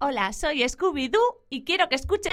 Hola, soy Scooby-Doo y quiero que escuchen...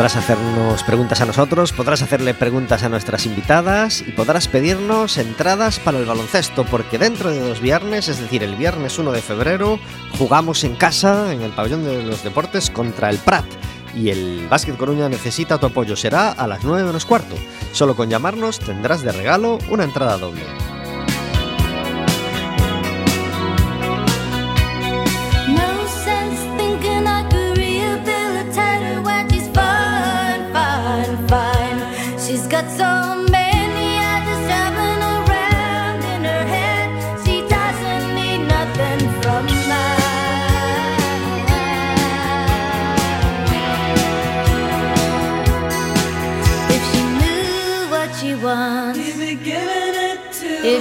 Podrás hacernos preguntas a nosotros, podrás hacerle preguntas a nuestras invitadas y podrás pedirnos entradas para el baloncesto, porque dentro de dos viernes, es decir, el viernes 1 de febrero, jugamos en casa, en el pabellón de los deportes, contra el Prat. Y el Básquet Coruña necesita tu apoyo. Será a las 9 menos cuarto. Solo con llamarnos tendrás de regalo una entrada doble.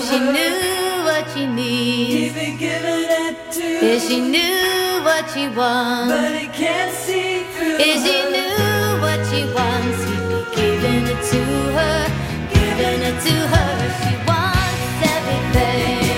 She knew what she needs. If she knew what she wants, if she knew what she wants, he'd be giving it to her, giving it to her. She wants everything.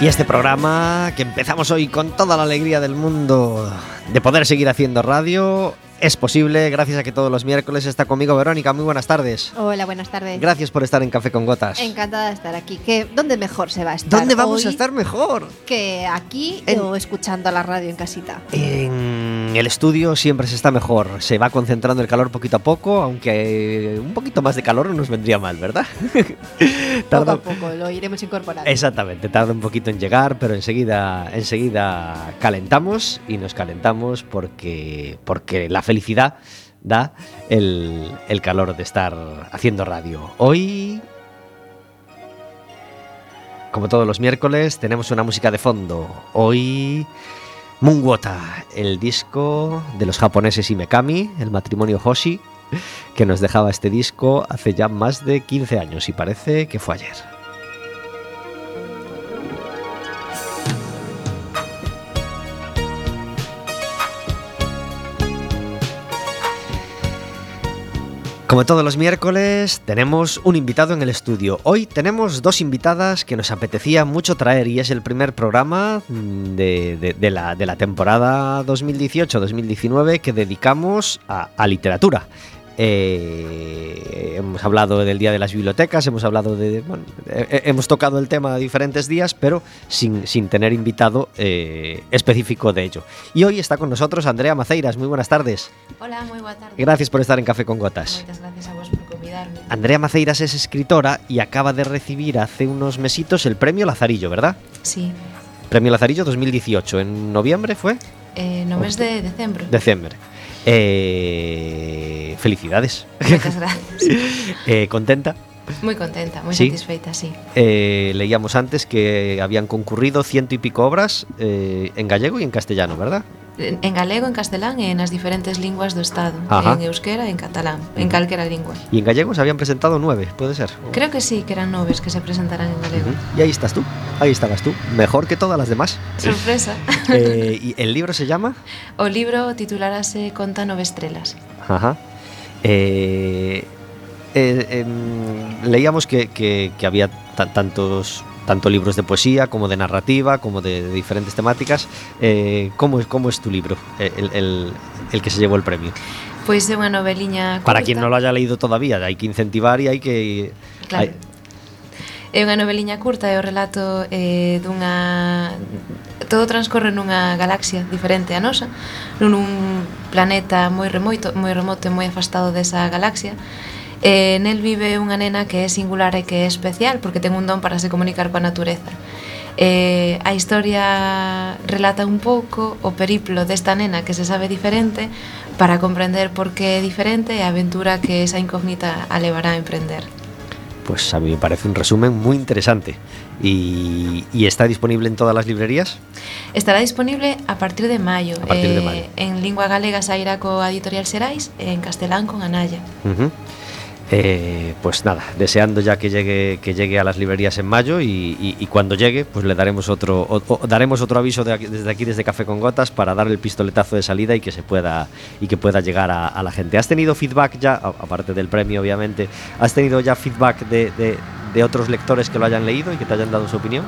Y este programa, que empezamos hoy con toda la alegría del mundo de poder seguir haciendo radio, es posible gracias a que todos los miércoles está conmigo Verónica. Muy buenas tardes. Hola, buenas tardes. Gracias por estar en Café con Gotas. Encantada de estar aquí. ¿Qué, ¿Dónde mejor se va a estar? ¿Dónde vamos hoy a estar mejor? Que aquí En- o escuchando la radio en casita. En el estudio siempre se está mejor. Se va concentrando el calor poquito a poco, aunque un poquito más de calor no nos vendría mal, ¿verdad? Poco Tarda- a poco lo iremos incorporando. Exactamente, tarda un poquito en llegar, pero enseguida, enseguida calentamos y nos calentamos porque, porque la felicidad da el, calor de estar haciendo radio. Hoy, como todos los miércoles, tenemos una música de fondo. Hoy, Moonwota, el disco de los japoneses Imekami, el matrimonio Hoshi, que nos dejaba este disco hace ya más de 15 años y parece que fue ayer. Como todos los miércoles, tenemos un invitado en el estudio. Hoy tenemos dos invitadas que nos apetecía mucho traer y es el primer programa mm, de, de- de la, de la temporada 2018-2019 que dedicamos a, a literatura. Eh, hemos hablado del Día de las Bibliotecas, hemos hablado de. bueno, eh, eh, hemos tocado el tema diferentes días, pero sin, sin tener invitado eh, específico de ello. Y hoy está con nosotros Andrea Maceiras. Muy buenas tardes. Hola, moi boa tarde. Gracias por estar en Café con Gotas. Moitas gracias a vos por convidarme. Andrea Maceiras es escritora y acaba de recibir hace unos mesitos el premio Lazarillo, ¿verdad? Sí, Premio Lazarillo 2018, en noviembre fue, no mes de decembro. diciembre. Eh, felicidades. Moitas gracias. Eh, contenta. Moi contenta, moi Sí. satisfeita, sí. Eh, leíamos antes que habían concurrido ciento y pico obras eh, en gallego y en castellano, ¿verdad? en galego, en castelán e nas diferentes linguas do Estado, Ajá. en euskera e en catalán, uh -huh. en calquera lingua. E en gallego se habían presentado nueve, pode ser? Creo que sí, que eran nove que se presentaran en galego. Uh -huh. E aí estás tú, aí estabas tú, mejor que todas las demás. Sorpresa. eh, ¿Y el libro se llama? O libro titularase Conta nove estrelas. Ajá. Eh, eh, eh, leíamos que, que, que había tantos tanto libros de poesía como de narrativa, como de, de diferentes temáticas. Eh, ¿cómo, ¿cómo, es tu libro, eh, el, el, el, que se llevó el premio? Pues de una noveliña. Para quien no lo haya leído todavía, hay que incentivar y hay que... Claro. Hay, É unha noveliña curta, é o relato eh, dunha... Todo transcorre nunha galaxia diferente a nosa, nun planeta moi remoito, moi remoto e moi afastado desa galaxia, Eh, nel vive unha nena que é singular e que é especial porque ten un don para se comunicar coa natureza. Eh, a historia relata un pouco o periplo desta nena que se sabe diferente para comprender por que é diferente e a aventura que esa incógnita a levará a emprender. Pues a mí me parece un resumen muy interesante. ¿Y, y está disponible en todas las librerías? Estará disponible a partir de mayo. A partir eh, de mayo. En lingua galega sairá co Editorial Serais, en castelán con Anaya. Uh -huh. Eh, pues nada, deseando ya que llegue que llegue a las librerías en mayo y, cuando llegue, pues le daremos otro daremos otro aviso desde aquí desde Café con Gotas para dar el pistoletazo de salida y que se pueda y que pueda llegar a, la gente. ¿Has tenido feedback ya, aparte del premio obviamente, has tenido ya feedback de, otros lectores que lo hayan leído y que te hayan dado su opinión?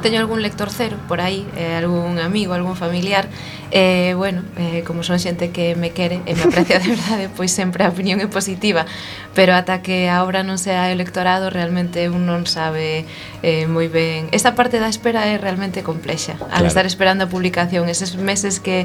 Teño algún lector cero por aí, eh, algún amigo, algún familiar Eh, bueno, eh, como son xente que me quere e me aprecia de verdade, pois sempre a opinión é positiva, pero ata que a obra non sea electorado, realmente un non sabe eh, moi ben. Esta parte da espera é realmente complexa, al claro. estar esperando a publicación, eses meses que,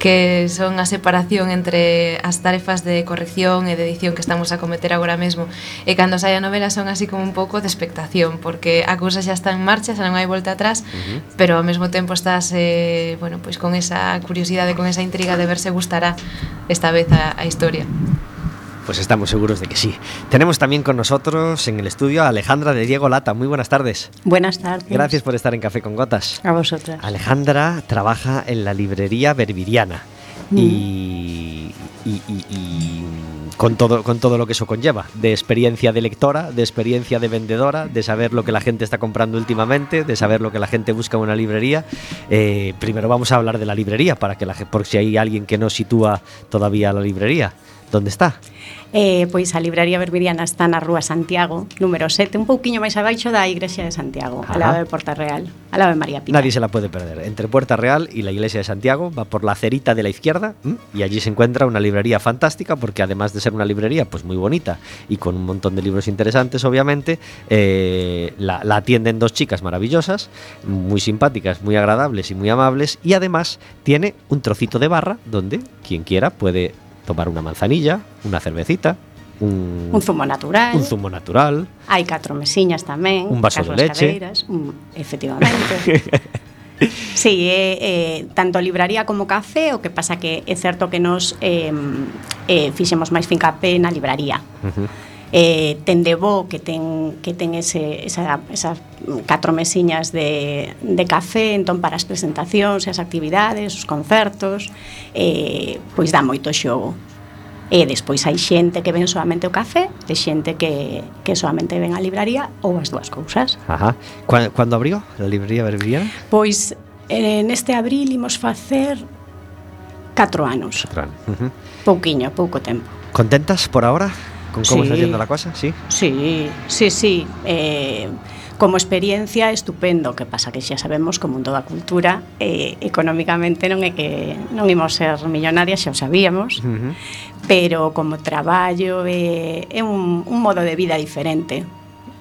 que son a separación entre as tarefas de corrección e de edición que estamos a cometer agora mesmo, e cando sai a novela son así como un pouco de expectación, porque a cousa xa está en marcha, xa non hai volta atrás, uh -huh. pero ao mesmo tempo estás eh, bueno, pois con esa curiosidade, con esa intriga de ver se gustará esta vez a, a historia Pues estamos seguros de que sí. Tenemos también con nosotros en el estudio a Alejandra de Diego Lata. Muy buenas tardes. Buenas tardes. Gracias por estar en Café con Gotas. A vosotras. Alejandra trabaja en la librería Berbiriana Mm. y, y- y- y con, todo, con todo lo que eso conlleva, de experiencia de lectora, de experiencia de vendedora, de saber lo que la gente está comprando últimamente, de saber lo que la gente busca en una librería. Eh, primero vamos a hablar de la librería, para que la, por si hay alguien que no sitúa todavía la librería. ¿Dónde está? Eh, pois a libraría Berbiriana está na Rúa Santiago, número 7, un pouquiño máis abaixo da Igrexa de Santiago, Ajá. al lado de Porta Real, al lado de María Pita. Nadie se la puede perder. Entre Puerta Real y la iglesia de Santiago va por la cerita de la izquierda ¿m? y allí se encuentra una librería fantástica porque además de ser una librería pues muy bonita y con un montón de libros interesantes obviamente, eh, la, la atienden dos chicas maravillosas, muy simpáticas, muy agradables y muy amables y además tiene un trocito de barra donde quien quiera puede tomar una manzanilla, una cervecita, un, un zumo natural. Un zumo natural. Hai catro mesiñas tamén. Un vaso de leche. Cadeiras, un, efectivamente. Sí, eh, eh, tanto libraría como café, o que pasa que é certo que nos eh, eh, fixemos máis fincapé na libraría. Uh -huh. eh, ten de bo que ten, que ten ese, esa, esa catro mesiñas de, de café, entón para as presentacións e as actividades, os concertos, eh, pois dá moito xogo. E despois hai xente que ven solamente o café e xente que, que solamente ven a libraría ou as dúas cousas. Ajá. Cando, cando abriu a librería Berbiana? Pois eh, neste abril imos facer 4 anos. 4 anos. Uh -huh. Pouquiño, pouco tempo. Contentas por ahora? Con como sí. está yendo la cosa, sí. Sí, sí, sí. Eh, como experiencia estupendo, que pasa que xa sabemos que o mundo da cultura eh, económicamente non é que non imos ser millonarias, xa o sabíamos, uh -huh. pero como traballo eh, é un, un modo de vida diferente.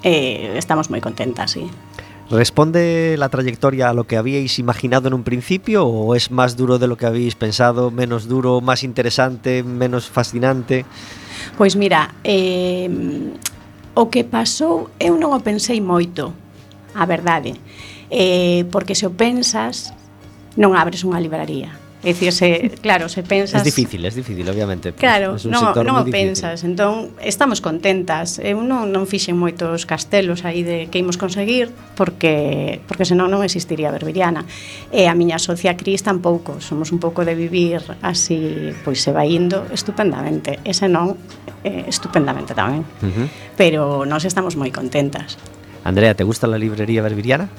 Eh, estamos moi contentas, sí. ¿Responde la trayectoria a lo que habíais imaginado en un principio o es más duro de lo que habéis pensado, menos duro, más interesante, menos fascinante? Pois mira, eh, O que pasou, eu non o pensei moito, a verdade. Eh, porque se o pensas, non abres unha libraría. É dicir, se, claro, se pensas... É difícil, é difícil, obviamente. Claro, es un non, non o pensas. Entón, estamos contentas. Eu non, non fixen moitos castelos aí de que imos conseguir, porque, porque senón non existiría Berbiriana E a miña socia Cris tampouco. Somos un pouco de vivir así, pois se vai indo estupendamente. E senón, eh, estupendamente tamén. Uh -huh. Pero nós estamos moi contentas. Andrea, te gusta a librería berbiriana?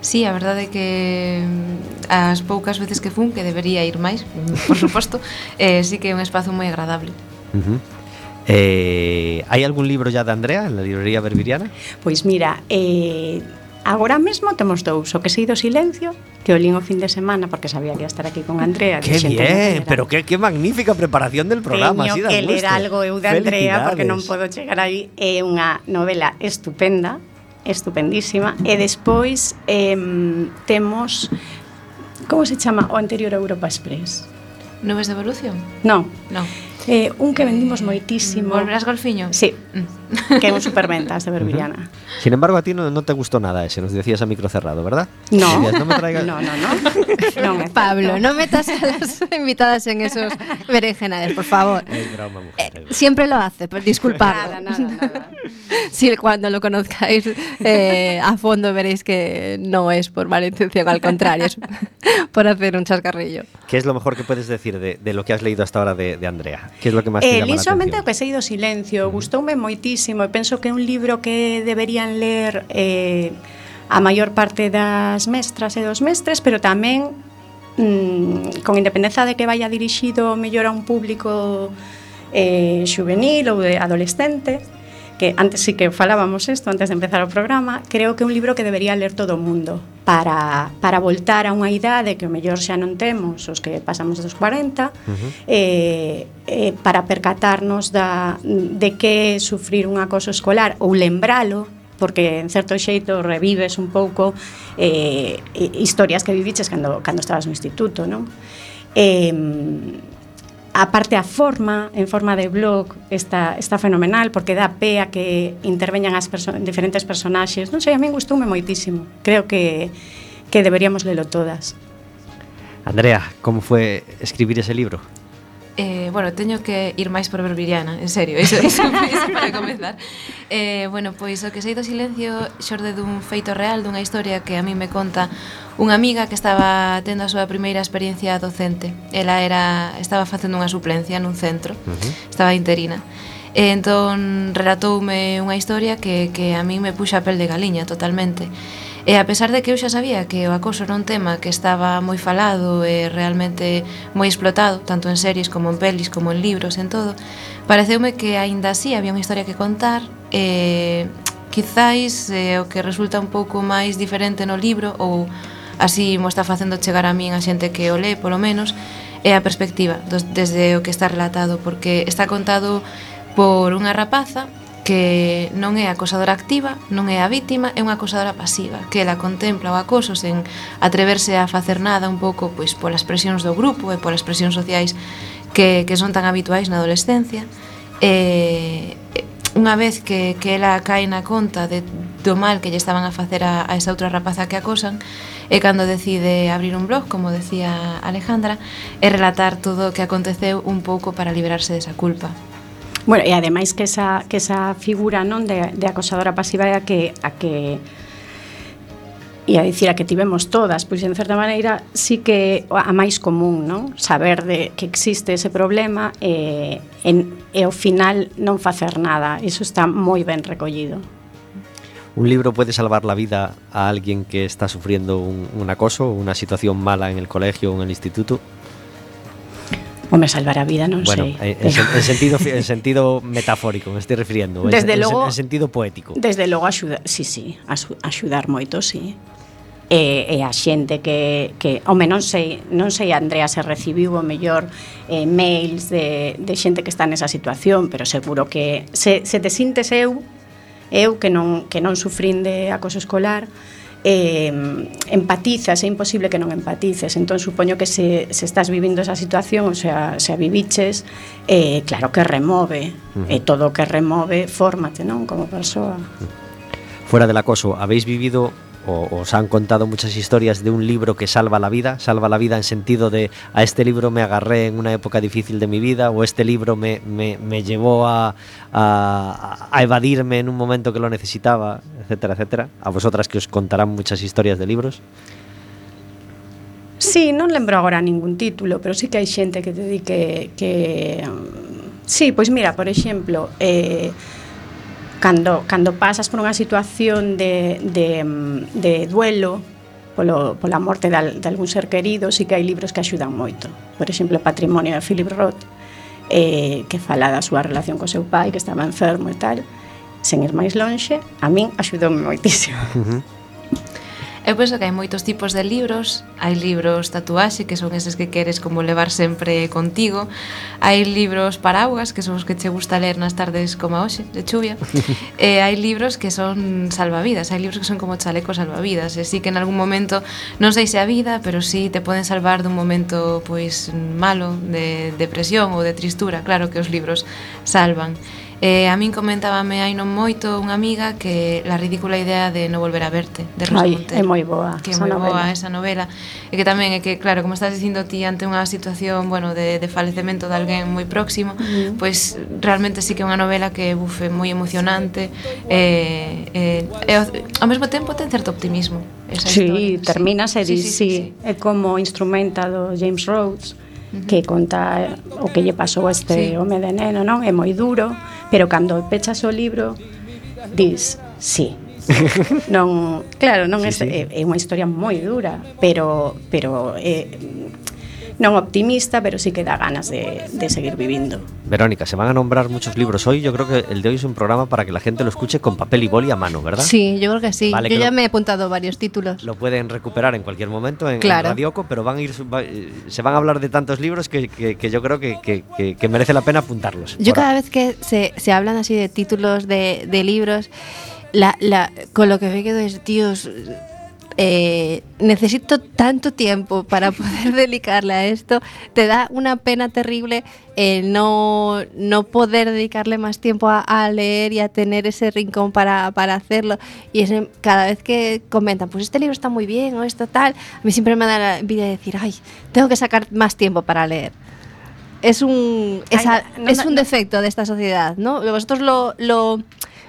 Sí, a verdade é que mm, as poucas veces que fun, que debería ir máis, por suposto, eh, sí que é un espazo moi agradable. Uh -huh. eh, hai algún libro ya de Andrea en la librería berbiriana? Pois mira, eh, Agora mesmo temos dous, o que sei do silencio, que o lín o fin de semana porque sabía que ia estar aquí con Andrea. Que bien, pero que, que magnífica preparación del programa. Teño que ler algo eu de Andrea porque non podo chegar aí. É unha novela estupenda, estupendísima. E despois eh, temos, como se chama, o anterior a Europa Express. Nubes de evolución? Non. Non. Eh, un que vendimos moitísimo Volverás golfiño? sí, Mm. que é un superventas de Berbiriana Sin embargo, a ti no, no te gustó nada ese, nos decías a micro cerrado, ¿verdad? no, Decías, no me traigas... no, no, no, Pablo, no metas a las invitadas en esos berenjenales, por favor. Es broma, mujer, es broma. Siempre lo hace, pues disculpadlo. nada, nada, nada. Si cuando lo conozcáis eh, a fondo veréis que no es por mala intención, al contrario, es por hacer un chascarrillo. ¿Qué es lo mejor que puedes decir de, de lo que has leído hasta ahora de, de Andrea? Que é lo que máis eh, lin somente o que sei do silencio, gustoume moitísimo e penso que é un libro que deberían ler eh, a maior parte das mestras e dos mestres, pero tamén mm, con independencia de que vaya dirixido mellor a un público eh, juvenil ou de adolescente, que antes sí que falábamos isto antes de empezar o programa, creo que é un libro que debería ler todo o mundo para, para voltar a unha idade que o mellor xa non temos os que pasamos dos 40 uh -huh. eh, eh, para percatarnos da, de que sufrir un acoso escolar ou lembralo porque en certo xeito revives un pouco eh, historias que viviches cando, cando estabas no instituto non? Eh, a parte a forma, en forma de blog, está, está fenomenal, porque dá pé a que interveñan as perso diferentes personaxes. Non sei, a min gustoume moitísimo. Creo que, que deberíamos lelo todas. Andrea, como foi escribir ese libro? Eh, bueno, teño que ir máis por Berbiriana, en serio, iso, iso, iso para comenzar. Eh, bueno, pois o que sei do silencio xorde dun feito real, dunha historia que a mí me conta unha amiga que estaba tendo a súa primeira experiencia docente. Ela era estaba facendo unha suplencia nun centro, uh -huh. estaba interina. E entón relatoume unha historia que, que a mí me puxa a pel de galiña totalmente. E a pesar de que eu xa sabía que o acoso era un tema que estaba moi falado e realmente moi explotado, tanto en series como en pelis, como en libros, en todo, pareceume que aínda así había unha historia que contar e quizáis eh, o que resulta un pouco máis diferente no libro ou así mo está facendo chegar a min a xente que o lee polo menos é a perspectiva dos, desde o que está relatado porque está contado por unha rapaza que non é acosadora activa, non é a vítima, é unha acosadora pasiva, que ela contempla o acoso sen atreverse a facer nada un pouco pois polas presións do grupo e polas presións sociais que, que son tan habituais na adolescencia. E, unha vez que, que ela cae na conta de, do mal que lle estaban a facer a, a esa outra rapaza que acosan, e cando decide abrir un blog, como decía Alejandra, e relatar todo o que aconteceu un pouco para liberarse desa culpa. Bueno, e ademais que esa, que esa figura non de, de acosadora pasiva é a que, a que e a dicir a que tivemos todas, pois en certa maneira sí que a máis común, non? Saber de que existe ese problema e, en, e ao final non facer nada. Iso está moi ben recollido. Un libro puede salvar la vida a alguien que está sufriendo un, un acoso, una situación mala en el colegio o en el instituto. O me salvará a vida, non bueno, sei. Eh, en, en sentido, en sentido metafórico me estoy refiriendo. Desde en, logo, en sentido poético. Desde logo, axuda, sí, sí, axudar moito, sí. E, e a xente que, que home, non sei, non sei Andrea se recibiu o mellor eh, mails de, de xente que está nesa situación, pero seguro que se, se te sintes eu eu que non, que non sufrín de acoso escolar, eh, empatizas, é imposible que non empatices. Entón, supoño que se, se estás vivindo esa situación, o sea, se a viviches, eh, claro que remove, uh -huh. e eh, todo o que remove, fórmate, non, como persoa. Fuera del acoso, habéis vivido o os han contado muchas historias de un libro que salva la vida, salva la vida en sentido de a este libro me agarré en una época difícil de mi vida o este libro me, me- llevó a, a- evadirme en un momento que lo necesitaba, etcétera, etcétera. A vosotras que os contarán muchas historias de libros. Sí, non lembro agora ningún título, pero sí que hai xente que te di que... mm, sí, pois mira, por exemplo, eh, cando, cando pasas por unha situación de, de, de duelo polo, pola morte de, de algún ser querido, sí que hai libros que axudan moito. Por exemplo, Patrimonio de Philip Roth, eh, que fala da súa relación co seu pai, que estaba enfermo e tal, sen ir máis lonxe, a min axudoume moitísimo. Uh -huh. Eu penso que hai moitos tipos de libros, hai libros tatuaxe, que son eses que queres como levar sempre contigo, hai libros paraugas, que son os que che gusta ler nas tardes como hoxe, de chuvia, e hai libros que son salvavidas, hai libros que son como chalecos salvavidas, e sí que en algún momento, non sei se a vida, pero sí te poden salvar dun momento pois malo, de depresión ou de tristura, claro que os libros salvan. Eh, a min comentábame hai non moito unha amiga que la ridícula idea de non volver a verte de Rosa Ai, Montero. É moi boa. Que é moi novela. boa esa novela. E que tamén é que, claro, como estás dicindo ti ante unha situación, bueno, de, de falecemento de alguén moi próximo, mm. pois pues, realmente sí que é unha novela que bufe moi emocionante e, eh, eh, e ao, ao mesmo tempo ten certo optimismo. Esa sí, historia. termina sí. e sí, sí, sí, sí. é como instrumenta do James Rhodes que conta o que lle pasou a este sí. home de neno, non? É moi duro, Pero cando pechas o libro, dis, sí, non, claro, non sí, é, sí. é unha historia moi dura, pero pero é, non optimista, pero sí que dá ganas de, de seguir vivindo. Verónica, se van a nombrar muchos libros hoy. Yo creo que el de hoy es un programa para que la gente lo escuche con papel y boli a mano, ¿verdad? Sí, yo creo que sí. Vale, yo que ya lo- me he apuntado varios títulos. Lo pueden recuperar en cualquier momento en. Radioco, pero van a ir, va- eh, se van a hablar de tantos libros que, que- que yo creo que, que- que- que merece la pena apuntarlos. Yo cada vez que se, se hablan así de títulos de, de libros, la, la, con lo que me quedo es, Dios, eh, necesito tanto tiempo para poder dedicarle a esto. Te da una pena terrible no, no poder dedicarle más tiempo a, a leer y a tener ese rincón para, para hacerlo. Y cada vez que comentan, pues este libro está muy bien o esto tal, a mí siempre me da la envidia de decir, ay, tengo que sacar más tiempo para leer. Es un, es, Ay, a- no, es no, un no. defecto de esta sociedad, ¿no? Vosotros lo, lo,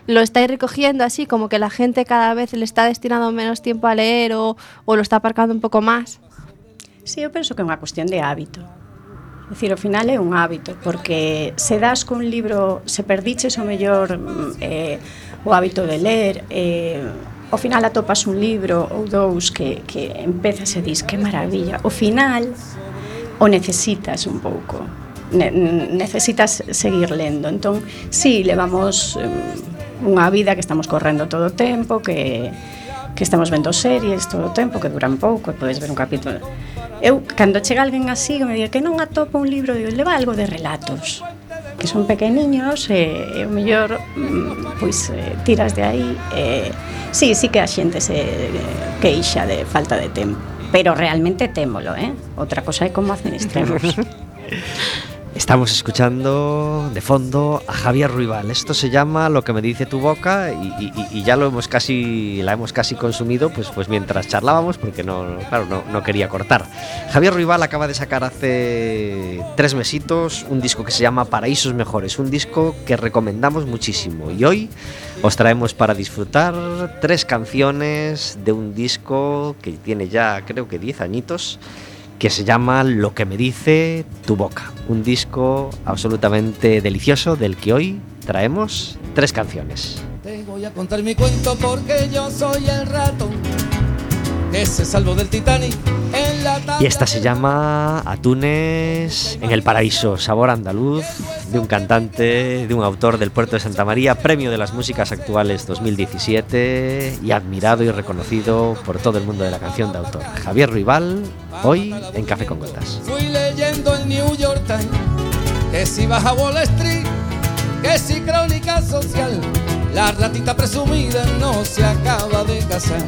lo estáis recogiendo así, como que la gente cada vez le está destinando menos tiempo a leer o, o lo está aparcando un pouco máis? Sí, eu penso que é unha cuestión de hábito. Dicir, ao final é un hábito, porque se das cun libro, se perdiches o mellor mm, eh, o hábito de ler, eh, ao final atopas un libro ou dous que, que empezas e dis, que maravilla. Ao final o necesitas un pouco, ne necesitas seguir lendo. Entón, sí, levamos... Eh, unha vida que estamos correndo todo o tempo, que que estamos vendo series todo o tempo, que duran pouco, e podes ver un capítulo. Eu, cando chega alguén así, me diga que non atopa un libro, digo, leva algo de relatos, que son pequeniños, e, e o mellor, mm, pois, eh, tiras de aí. E, sí, sí que a xente se eh, queixa de falta de tempo, pero realmente témolo, eh? Outra cosa é como administremos. Estamos escuchando de fondo a Javier Ruibal. Esto se llama Lo que me dice tu boca y, ya lo hemos casi, la hemos casi consumido pues, pues mientras charlábamos porque no, claro, no, no quería cortar. Javier Ruibal acaba de sacar hace tres mesitos un disco que se llama Paraísos Mejores, un disco que recomendamos muchísimo y hoy os traemos para disfrutar tres canciones de un disco que tiene ya creo que 10 añitos que se llama Lo que me dice tu boca. Un disco absolutamente delicioso del que hoy traemos tres canciones. Te voy a contar mi cuento porque yo soy el ratón que se salvó del Titanic en la Y esta se llama Atunes en el Paraíso, sabor andaluz, de un cantante, de un autor del puerto de Santa María, premio de las músicas actuales 2017 y admirado y reconocido por todo el mundo de la canción de autor. Javier Ruibal, hoy en Café con Gotas. Fui leyendo el New York Times que si vas a Wall Street, que si crónica social, la ratita presumida no se acaba de casar.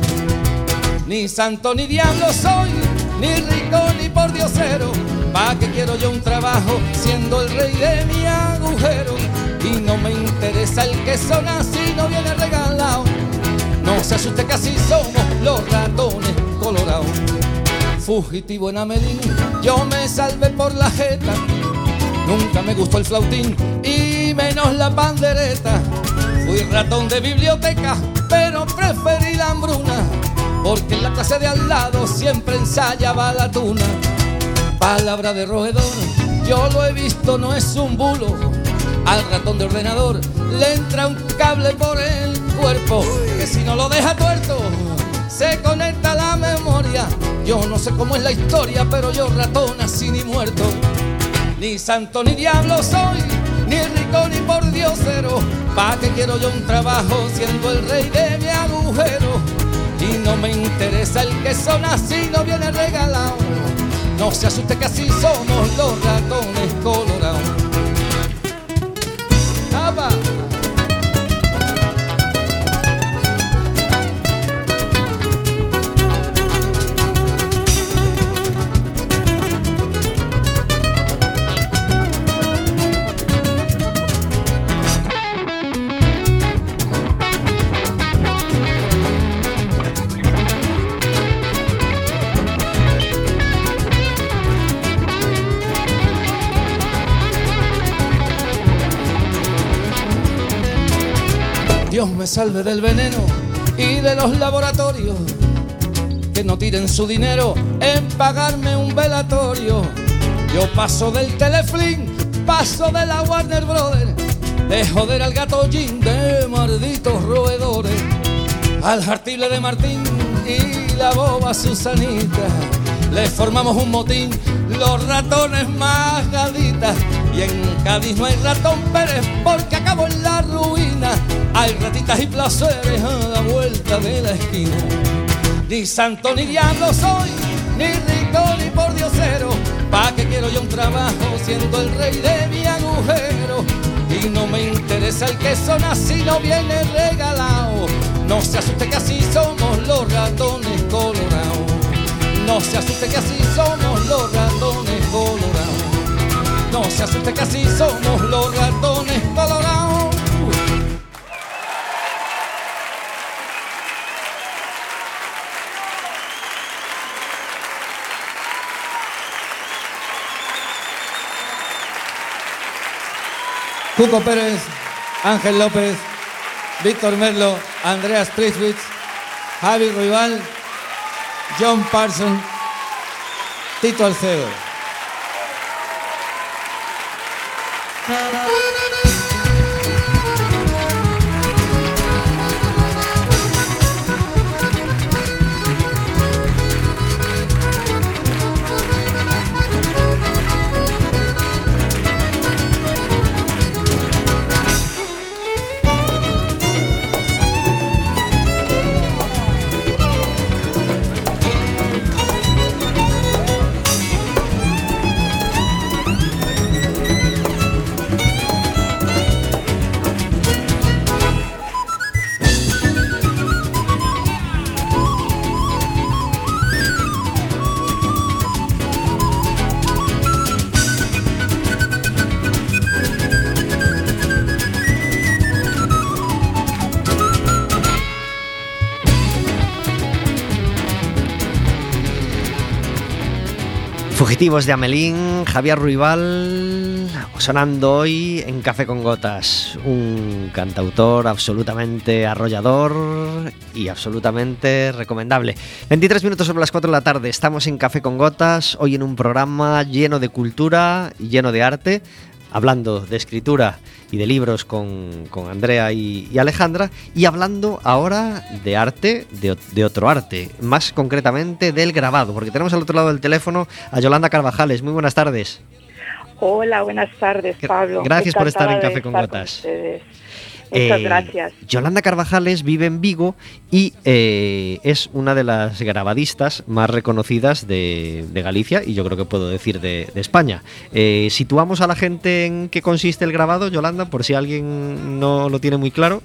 Ni santo ni diablo soy, ni rico ni por diosero. ¿Pa' qué quiero yo un trabajo siendo el rey de mi agujero? Y no me interesa el que son así, no viene regalado. No se asuste que así somos los ratones colorados. Fugitivo en Amelín, yo me salvé por la jeta. Nunca me gustó el flautín y menos la pandereta. Fui ratón de biblioteca, pero preferí la hambruna. Porque en la clase de al lado siempre ensayaba la tuna. Palabra de roedor, yo lo he visto, no es un bulo. Al ratón de ordenador le entra un cable por el cuerpo, que si no lo deja tuerto, se conecta la memoria. Yo no sé cómo es la historia, pero yo ratón así ni muerto. Ni santo ni diablo soy, ni rico ni por diosero. ¿Pa' qué quiero yo un trabajo siendo el rey de mi agujero? Y no me interesa el que son así, no viene regalado. No se asuste que así somos los ratones colorados. Dios me salve del veneno y de los laboratorios que no tiren su dinero en pagarme un velatorio. Yo paso del Teleflin, paso de la Warner Brothers, de joder al gato Jim de malditos roedores, al jartible de Martín y la boba Susanita. Le formamos un motín, los ratones más gaditas. Y en Cádiz no hay ratón Pérez porque acabo en la ruina. Hay ratitas y placeres a la vuelta de la esquina. Ni santo ni diablo soy, ni rico ni por diosero. ¿Pa' qué quiero yo un trabajo siendo el rey de mi agujero? Y no me interesa el que son así, no viene regalado. No se asuste que así somos los ratones colorados. No se asuste que así somos los ratones colorados. No se asuste que así somos los ratones colorados. Cuco Pérez, Ángel López, Víctor Merlo, Andreas Priswitz, Javi Ruibal, John Parson, Tito Alcedo. De Amelín, Javier Ruibal, sonando hoy en Café con Gotas, un cantautor absolutamente arrollador y absolutamente recomendable. 23 minutos sobre las 4 de la tarde, estamos en Café con Gotas, hoy en un programa lleno de cultura y lleno de arte, hablando de escritura y de libros con, con Andrea y, y Alejandra, y hablando ahora de arte, de, de otro arte, más concretamente del grabado, porque tenemos al otro lado del teléfono a Yolanda Carvajales. Muy buenas tardes. Hola, buenas tardes, Pablo. gracias por estar en Café con Gotas. Muchas Eh, gracias. Yolanda Carvajales vive en Vigo y eh, es una de las grabadistas más reconocidas de, de Galicia y yo creo que puedo decir de, de España. Eh, situamos a la gente en qué consiste el grabado, Yolanda, por si alguien no lo tiene muy claro.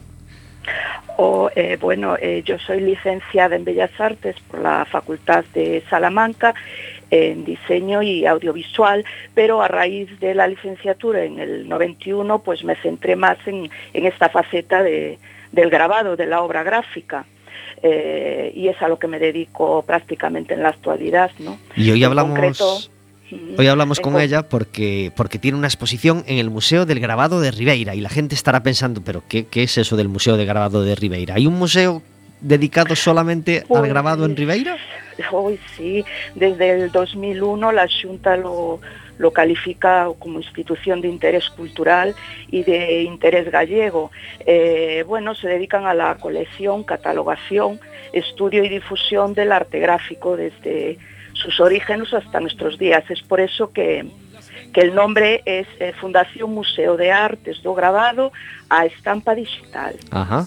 O, eh, bueno, eh, yo soy licenciada en Bellas Artes por la Facultad de Salamanca en diseño y audiovisual, pero a raíz de la licenciatura en el 91, pues me centré más en, en esta faceta de- del grabado, de la obra gráfica. eh, y es a lo que me dedico prácticamente en la actualidad, ¿no? Y hoy En hablamos, concreto, hoy hablamos con- ella porque, porque tiene una exposición en el Museo del Grabado de Ribeira y la gente estará pensando, pero ¿qué, qué es eso del Museo del Grabado de Ribeira? ¿Hay un museo dedicado solamente pois, al grabado en Ribeira? Hoy sí, desde el 2001 la Xunta lo, lo califica como institución de interés cultural y de interés gallego. Eh, bueno, se dedican a la colección, catalogación, estudio y difusión del arte gráfico desde sus orígenes hasta nuestros días. Es por eso que, que el nombre es eh, Fundación Museo de Artes do Grabado a Estampa Digital. Ajá.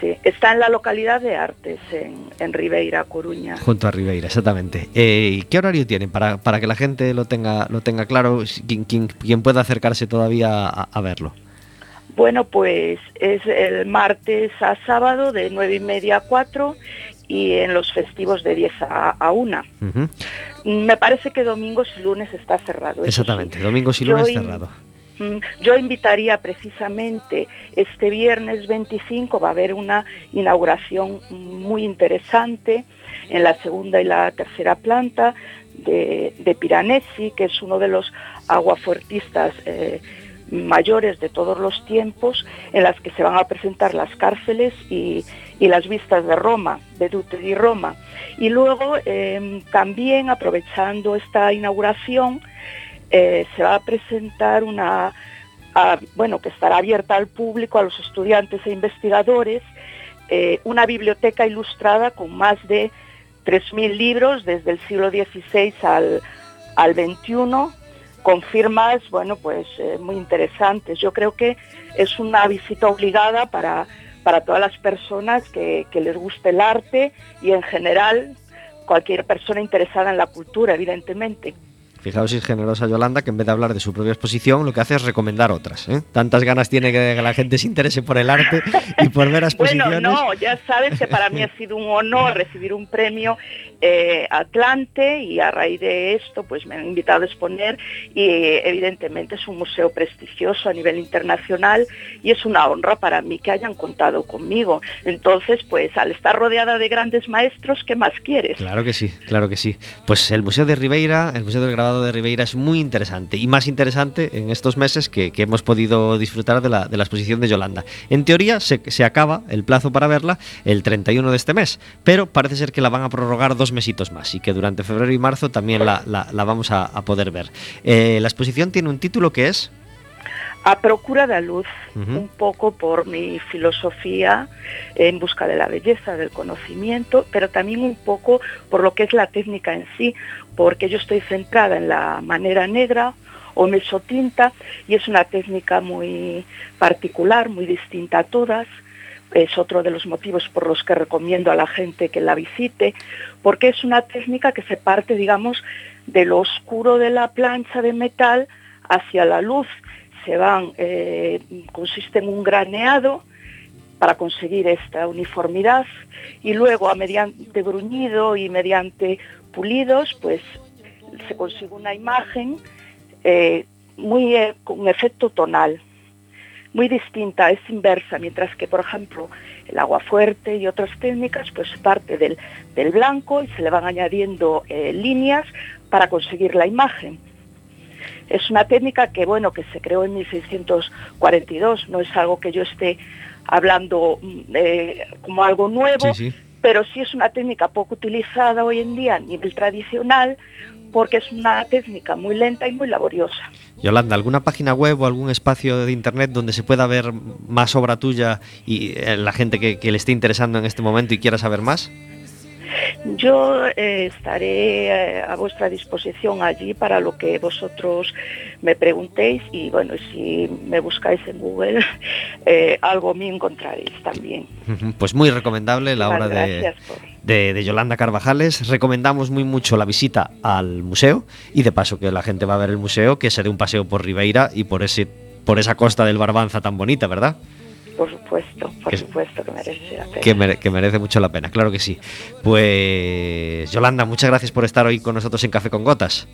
Sí, está en la localidad de Artes, en, en Ribeira, Coruña. junto a Ribeira, exactamente. Eh, ¿y ¿Qué horario tienen para, para que la gente lo tenga, lo tenga claro, quien, quien, quien pueda acercarse todavía a, a verlo? Bueno, pues es el martes a sábado de nueve y media a 4 y en los festivos de 10 a, a 1. Ujú, Me parece que domingos y lunes está cerrado. sí. Exactamente, domingos y lunes cerrado. Yo invitaría precisamente este viernes 25, va a haber una inauguración muy interesante en la segunda y la tercera planta de, Piranesi, que es uno de los aguafuertistas eh, mayores de todos los tiempos, en las que se van a presentar las cárceles y, y las vistas de Roma, de Dute di Roma. Y luego eh, también aprovechando esta inauguración, eh, se va a presentar una, bueno, que estará abierta al público, a los estudiantes e investigadores, eh, una biblioteca ilustrada con más de 3.000 libros desde el siglo XVI al, al XXI, con firmas, bueno, pues eh, muy interesantes. Yo creo que es una visita obligada para, para todas las personas que, que les guste el arte y en general cualquier persona interesada en la cultura, evidentemente. Fijaos si es generosa Yolanda, que en vez de hablar de su propia exposición, lo que hace es recomendar otras. ¿eh? Tantas ganas tiene que la gente se interese por el arte y por ver exposiciones. Bueno, no, ya sabes que para mí ha sido un honor recibir un premio eh, Atlante y a raíz de esto pues me han invitado a exponer y evidentemente es un museo prestigioso a nivel internacional y es una honra para mí que hayan contado conmigo. Entonces, pues al estar rodeada de grandes maestros, ¿qué más quieres? Claro que sí, claro que sí. Pues el Museo de Ribeira, el Museo del Grabado de Ribeira es muy interesante y más interesante en estos meses que, hemos podido disfrutar de la, exposición de Yolanda. En teoría se, acaba el plazo para verla el 31 de este mes, pero parece ser que la van a prorrogar dos mesitos más y que durante febrero y marzo también la, vamos a, a poder ver. Eh, la exposición tiene un título que es... a procura da luz, Ujú. un poco por mi filosofía en busca de la belleza, del conocimiento, pero también un poco por lo que es la técnica en sí, porque yo estoy centrada en la manera negra o mesotinta y es una técnica muy particular, muy distinta a todas. Es otro de los motivos por los que recomiendo a la gente que la visite, porque es una técnica que se parte, digamos, de lo oscuro de la plancha de metal hacia la luz. Se van, eh, consiste en un graneado para conseguir esta uniformidad y luego a mediante bruñido y mediante pulidos, pues se consigue una imagen eh, muy eh, con efecto tonal, muy distinta, es inversa, mientras que, por ejemplo, el agua fuerte y otras técnicas, pues parte del, del blanco y se le van añadiendo líneas para conseguir la imagen. Es una técnica que, bueno, que se creó en 1642, no es algo que yo esté hablando mm, eh, como algo nuevo, Sí, sí. pero sí es una técnica poco utilizada hoy en día a nivel tradicional porque es una técnica muy lenta y muy laboriosa. Yolanda, ¿alguna página web o algún espacio de internet donde se pueda ver más obra tuya y eh, la gente que, que le esté interesando en este momento y quiera saber más? Yo eh, estaré eh, a vuestra disposición allí para lo que vosotros me preguntéis y bueno, si me buscáis en Google, eh, algo me encontraréis también. Pues muy recomendable la obra de, por- de- de Yolanda Carvajales. Recomendamos muy mucho la visita al museo y de paso que la gente va a ver el museo, que se dé un paseo por Ribeira y por ese por esa costa del Barbanza tan bonita, ¿verdad? Por supuesto, por Que- supuesto que merece la pena. Que, mere- que merece mucho la pena, claro que sí. Pues Yolanda, muchas gracias por estar hoy con nosotros en Café con Gotas.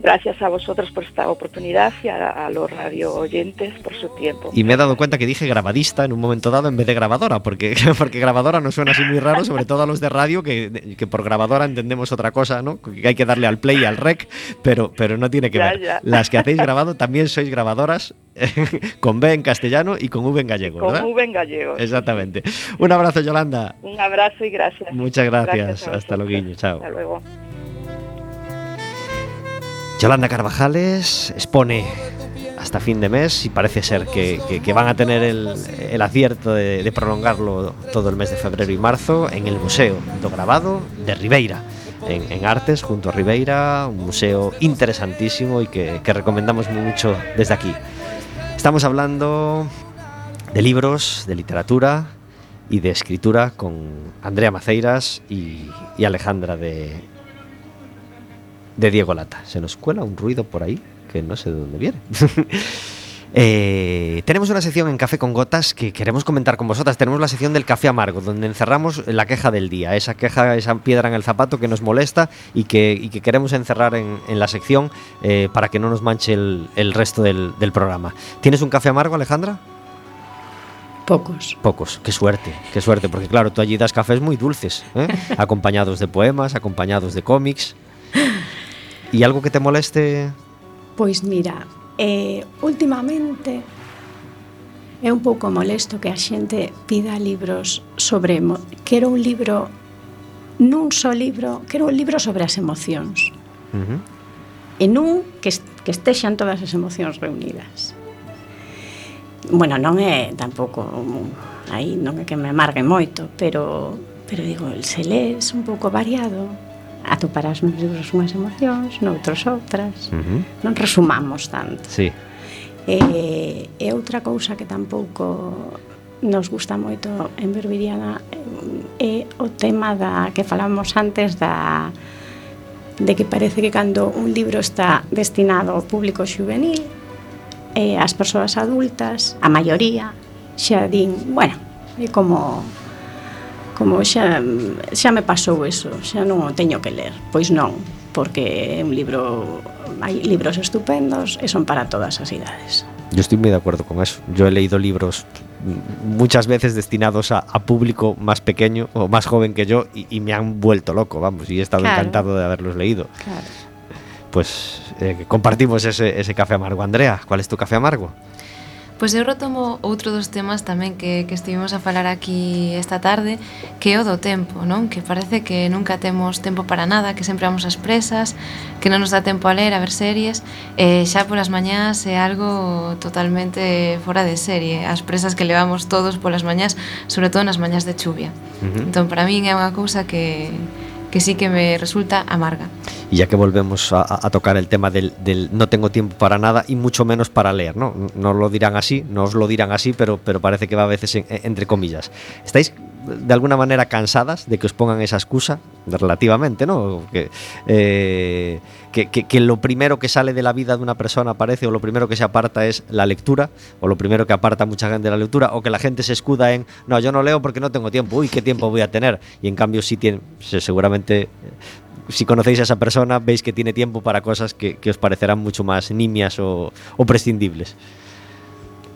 Gracias a vosotros por esta oportunidad y a, a los radio oyentes por su tiempo. Y me he dado cuenta que dije grabadista en un momento dado en vez de grabadora, porque, porque grabadora nos suena así muy raro, sobre todo a los de radio, que, que por grabadora entendemos otra cosa, ¿no? Que hay que darle al play y al rec, pero, pero no tiene que Ya, ver. ya. Las que hacéis grabado también sois grabadoras con B en castellano y con V en gallego, Con ¿verdad? V en gallego. Exactamente. Un abrazo, Yolanda. Un abrazo y gracias. Muchas gracias. Hasta luego, chao. Hasta luego. Yolanda Carvajales expone hasta fin de mes y parece ser que, van a tener el, acierto de, prolongarlo todo el mes de febrero y marzo en el Museo do Grabado de Ribeira, en, Artes, junto a Ribeira, un museo interesantísimo y que, recomendamos mucho desde aquí. Estamos hablando de libros, de literatura y de escritura con Andrea Maceiras y Alejandra de, de Diego Lata. Se nos cuela un ruido por ahí que no sé de dónde viene. Eh, tenemos una sección en Café con Gotas que queremos comentar con vosotras. Tenemos la sección del café amargo, donde encerramos la queja del día, esa queja, esa piedra en el zapato que nos molesta y que, y que queremos encerrar en, en la sección eh, para que no nos manche el, el resto del, del programa. ¿Tienes un café amargo, Alejandra? Pocos. Pocos, qué suerte, qué suerte, porque claro, tú allí das cafés muy dulces, ¿eh? acompañados de poemas, acompañados de cómics. E algo que te moleste? Pois mira, eh, últimamente é un pouco molesto que a xente pida libros sobre... Quero un libro, nun só libro, quero un libro sobre as emocións. Uh -huh. E nun que, que estexan todas as emocións reunidas. Bueno, non é tampouco... Aí non é que me amargue moito, pero, pero digo, se lees un pouco variado, atoparás nos libros unhas emocións, noutros outras. Uh -huh. Non resumamos tanto. Sí. E, e outra cousa que tampouco nos gusta moito en Berbiriana eh, é o tema da que falamos antes da de que parece que cando un libro está destinado ao público juvenil eh, as persoas adultas, a maioría, xa din, bueno, é como como xa, xa me pasou eso, xa non o teño que ler. Pois non, porque é un libro hai libros estupendos e son para todas as idades. Yo estoy muy de acuerdo con eso. Yo he leído libros muchas veces destinados a, a público más pequeño o más joven que yo y, y me han vuelto loco, vamos, y he estado Claro. encantado de haberlos leído. Claro. Pues eh, compartimos ese, ese café amargo. Andrea, ¿cuál es tu café amargo? Pois eu retomo outro dos temas tamén que, que estivemos a falar aquí esta tarde, que é o do tempo, non? Que parece que nunca temos tempo para nada, que sempre vamos ás presas, que non nos dá tempo a ler, a ver series, e xa polas mañás é algo totalmente fora de serie, as presas que levamos todos polas mañás, sobre todo nas mañás de chuvia. Uh -huh. Entón, para min é unha cousa que que sí que me resulta amarga Y ya que volvemos a, tocar el tema del, no tengo tiempo para nada y mucho menos para leer, ¿no? No lo dirán así, no os lo dirán así, pero, pero parece que va a veces en- entre comillas. ¿Estáis de alguna manera cansadas de que os pongan esa excusa? Relativamente, ¿no? Eh, que, que- lo primero que sale de la vida de una persona parece, o lo primero que se aparta es la lectura, o lo primero que aparta mucha gente la lectura, o que la gente se escuda en, no, yo no leo porque no tengo tiempo, uy, ¿qué tiempo voy a tener? Y en cambio sí tiene, se- seguramente si conocéis a esa persona, veis que tiene tiempo para cosas que, que os parecerán mucho más nimias o, o prescindibles.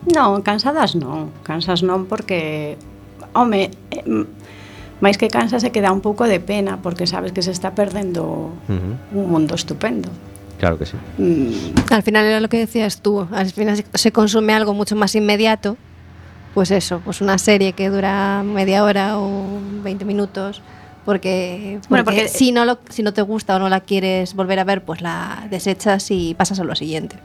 Non, cansadas non, cansas non porque home, eh, m- máis que cansas se queda un pouco de pena porque sabes que se está perdendo Ujú, un mundo estupendo. Claro que sí. Mm, Al final era lo que decías tú, al final se- consume algo mucho más inmediato, pues eso, pues una serie que dura media hora o 20 minutos, porque, Bueno, porque porque- si, no lo, si no te gusta o no la quieres volver a ver, pues la desechas y pasas a lo siguiente.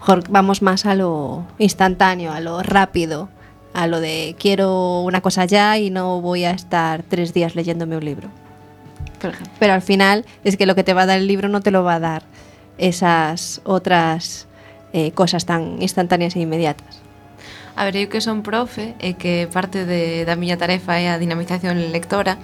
Mejor vamos más a lo instantáneo, a lo rápido, a lo de quiero una cosa ya y no voy a estar tres días leyéndome un libro. Por ejemplo. Pero al final es que lo que te va a dar el libro no te lo va a dar esas otras eh, cosas tan instantáneas e inmediatas. A ver, eu que son profe e que parte de, da miña tarefa é a dinamización lectora,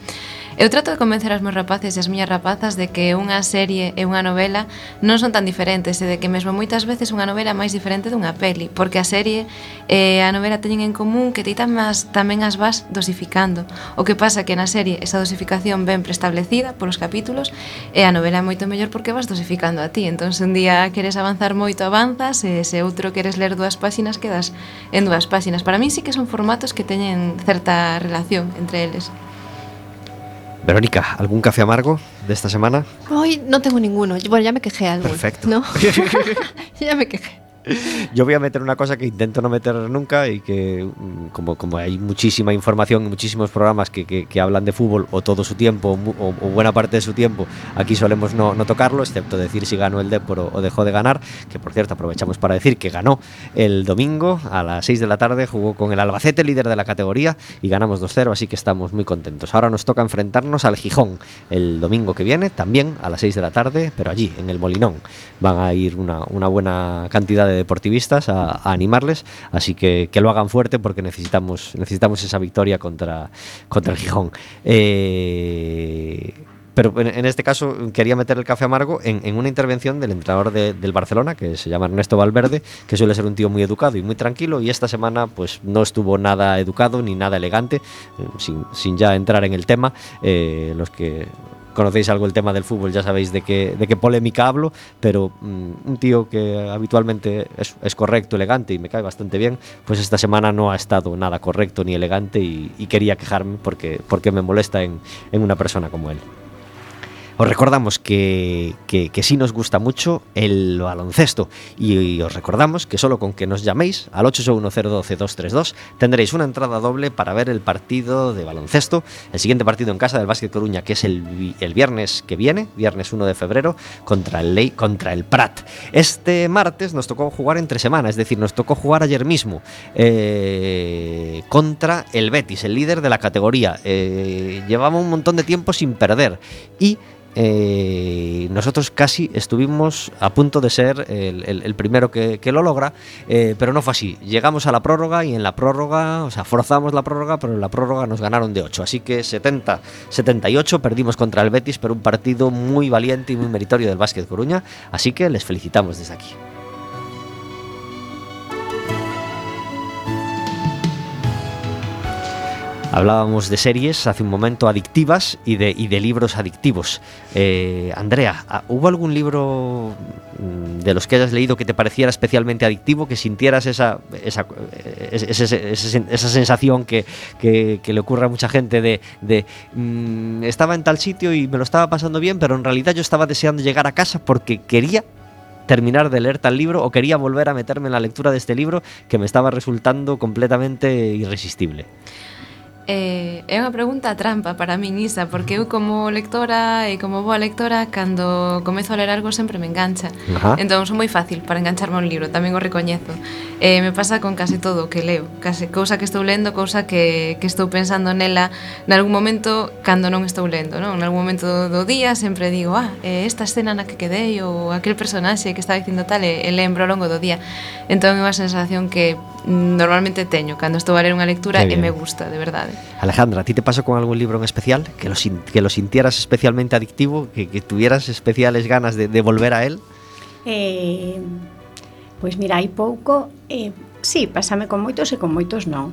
Eu trato de convencer as meus rapaces e as miñas rapazas de que unha serie e unha novela non son tan diferentes e de que mesmo moitas veces unha novela é máis diferente dunha peli, porque a serie e a novela teñen en común que ti tamás, tamén as vas dosificando. O que pasa que na serie esa dosificación ben preestablecida polos capítulos e a novela é moito mellor porque vas dosificando a ti. Entón, se un día queres avanzar moito, avanzas, e se outro queres ler dúas páxinas, quedas en dúas páxinas. Para mí sí que son formatos que teñen certa relación entre eles. Verónica, ¿algún café amargo de esta semana? Hoy no tengo ninguno. Bueno, ya me quejé algo. Perfecto. ¿No? ya me quejé. Yo voy a meter una cosa que intento no meter nunca y que mm, como, como hay muchísima información y muchísimos programas que, que- que hablan de fútbol o todo su tiempo o, o buena parte de su tiempo, aquí solemos no, no tocarlo, excepto decir si ganó el Depor o, o dejó de ganar, que por cierto aprovechamos para decir que ganó el domingo a las 6 de la tarde, jugó con el Albacete, líder de la categoría, y ganamos 2-0, así que estamos muy contentos. Ahora nos toca enfrentarnos al Gijón el domingo que viene, también a las 6 de la tarde, pero allí, en el Molinón. Van a ir una, una buena cantidad de deportivistas a, animarles, así que que lo hagan fuerte porque necesitamos, necesitamos esa victoria contra, contra el Gijón. Eh, pero en, este caso quería meter el café amargo en, una intervención del entrenador de- del Barcelona, que se llama Ernesto Valverde, que suele ser un tío muy educado y muy tranquilo, y esta semana pues no estuvo nada educado ni nada elegante, eh, sin, sin ya entrar en el tema. eh, los que conocéis algo el tema del fútbol ya sabéis de qué, de qué polémica hablo, pero mm, un tío que habitualmente es, es correcto, elegante y me cae bastante bien, pues esta semana no ha estado nada correcto ni elegante y, y quería quejarme porque, porque me molesta en, en una persona como él. Os recordamos que, que, sí nos gusta mucho el baloncesto y, os recordamos que solo con que nos llaméis al 861-012-232 tendréis una entrada doble para ver el partido de baloncesto, el siguiente partido en casa del Básquet Coruña, que es el, el viernes que viene, viernes 1 de febrero, contra el, Ley, contra el Prat. Este martes nos tocó jugar entre semana, es decir, nos tocó jugar ayer mismo eh, contra el Betis, el líder de la categoría. Eh, llevamos un montón de tiempo sin perder y eh, nosotros casi estuvimos a punto de ser el, primero que, que lo logra, eh, pero no fue así. Llegamos a la prórroga y en la prórroga, o sea, forzamos la prórroga, pero en la prórroga nos ganaron de 8. Así que 70-78 perdimos contra el Betis, pero un partido muy valiente y muy meritorio del Básquet Coruña. Así que les felicitamos desde aquí. Hablábamos de series hace un momento adictivas y de, libros adictivos. Eh, Andrea, ¿ah, ¿hubo algún libro mm, de los que hayas leído que te pareciera especialmente adictivo, que sintieras esa, eh, sensación que, le ocurre a mucha gente de, de, mm, estaba en tal sitio y me lo estaba pasando bien, pero en realidad yo estaba deseando llegar a casa porque quería terminar de leer tal libro o quería volver a meterme en la lectura de este libro que me estaba resultando completamente irresistible? Eh, é unha pregunta trampa para min Isa, porque eu como lectora e como boa lectora, cando comezo a ler algo sempre me engancha. Ajá. Entón, son moi fácil para engancharme a un libro, tamén o recoñezo. Eh, me pasa con case todo o que leo, case cousa que estou lendo, cousa que, que estou pensando nela nalgún momento cando non estou lendo, non? Nalgún momento do, do día sempre digo, ah, eh, esta escena na que quedei ou aquel personaxe que estaba dicindo tal e, e lembro ao longo do día. Entón, é unha sensación que mm, normalmente teño cando estou a ler unha lectura e me gusta, de verdade. Alejandra, ¿a ti te pasó con algún libro en especial? ¿Que lo, que lo sintieras especialmente adictivo? ¿Que, que tuvieras especiales ganas de, de volver a él? Eh, pois mira, hai pouco, eh, sí, pásame con moitos e con moitos non.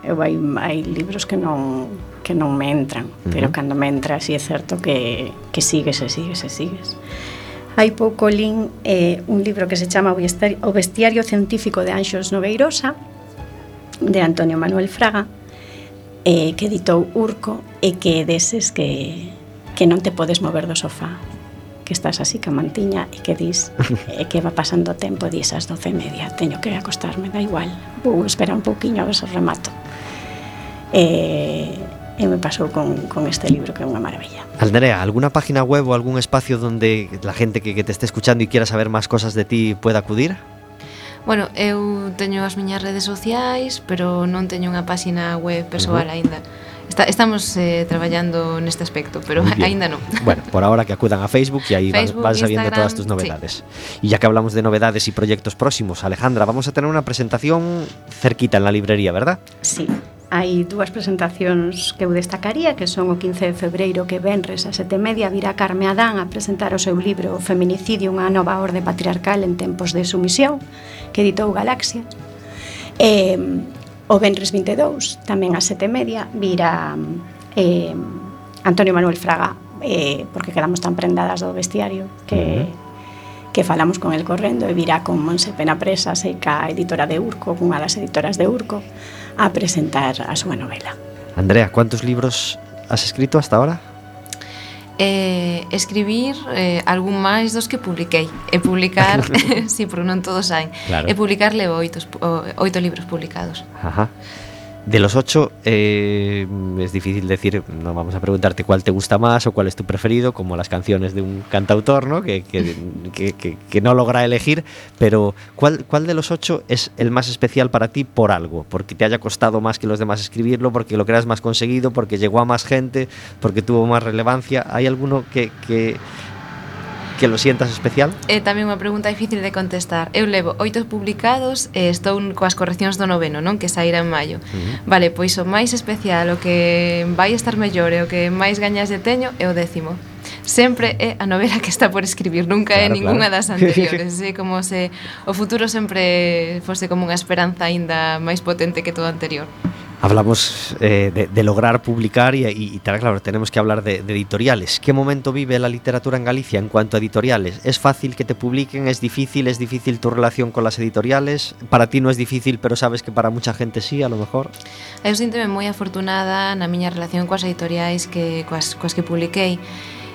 Eu hai, hai libros que non que non me entran, uh -huh. pero cando me entra si sí é certo que, que sigues e sigues e sigues. Hai pouco lin eh, un libro que se chama O bestiario científico de Anxos Noveirosa de Antonio Manuel Fraga eh, que editou Urco e que é deses que, que non te podes mover do sofá que estás así camantiña e que dis e eh, que va pasando o tempo e dis as doce e media teño que acostarme, da igual vou esperar un pouquiño a ver se remato e, e me pasou con, con este libro que é unha maravilla Andrea, alguna página web ou algún espacio donde la gente que, que te esté escuchando y quiera saber más cosas de ti pueda acudir? Bueno, eu teño as miñas redes sociais, pero non teño unha páxina web persoal uh -huh. aínda. Está, estamos eh, traballando neste aspecto, pero aínda non. Bueno, por ahora que acudan a Facebook e aí Facebook, van, sabiendo Instagram, todas tus novedades. Sí. Y ya que hablamos de novedades y proyectos próximos, Alejandra, vamos a tener una presentación cerquita en la librería, ¿verdad? Sí. Hai dúas presentacións que eu destacaría, que son o 15 de febreiro que venres a sete media virá Carme Adán a presentar o seu libro o Feminicidio, unha nova orde patriarcal en tempos de sumisión, que editou Galaxia. E, o venres 22, tamén a sete media, virá eh, Antonio Manuel Fraga, eh, porque quedamos tan prendadas do vestiario que... Uh -huh que falamos con el correndo e virá con Monse Pena Presas e ca editora de Urco, cunha das editoras de Urco, a presentar a súa novela. Andrea, ¿cuántos libros has escrito hasta ahora? eh, escribir eh, algún máis dos que publiquei e publicar, si, sí, porque non todos hai claro. e publicar levo oito, oito libros publicados Ajá. De los ocho, eh, es difícil decir, no vamos a preguntarte cuál te gusta más o cuál es tu preferido, como las canciones de un cantautor, ¿no? Que, que, que- que- no logra elegir, pero ¿cuál, ¿cuál de los ocho es el más especial para ti por algo? Porque te haya costado más que los demás escribirlo, porque lo creas más conseguido, porque llegó a más gente, porque tuvo más relevancia. ¿Hay alguno que, que lo sientas especial? É tamén unha pregunta difícil de contestar. Eu levo oito publicados e estou coas correccións do noveno, non? Que saíra en maio. Uh -huh. Vale, pois o máis especial, o que vai estar mellor e o que máis gañas de teño é o décimo sempre é a novela que está por escribir, nunca claro, é ninguna claro. das anteriores, é como se o futuro sempre fose como unha esperanza aínda máis potente que todo anterior. Hablamos eh, de, de, lograr publicar y, y, y, claro, tenemos que hablar de, de, editoriales. ¿Qué momento vive la literatura en Galicia en cuanto a editoriales? ¿Es fácil que te publiquen? ¿Es difícil? ¿Es difícil tu relación con las editoriales? Para ti no es difícil, pero sabes que para mucha gente sí, a lo mejor. Eu sinto moi afortunada na miña relación coas editoriais que coas, coas que publiquei.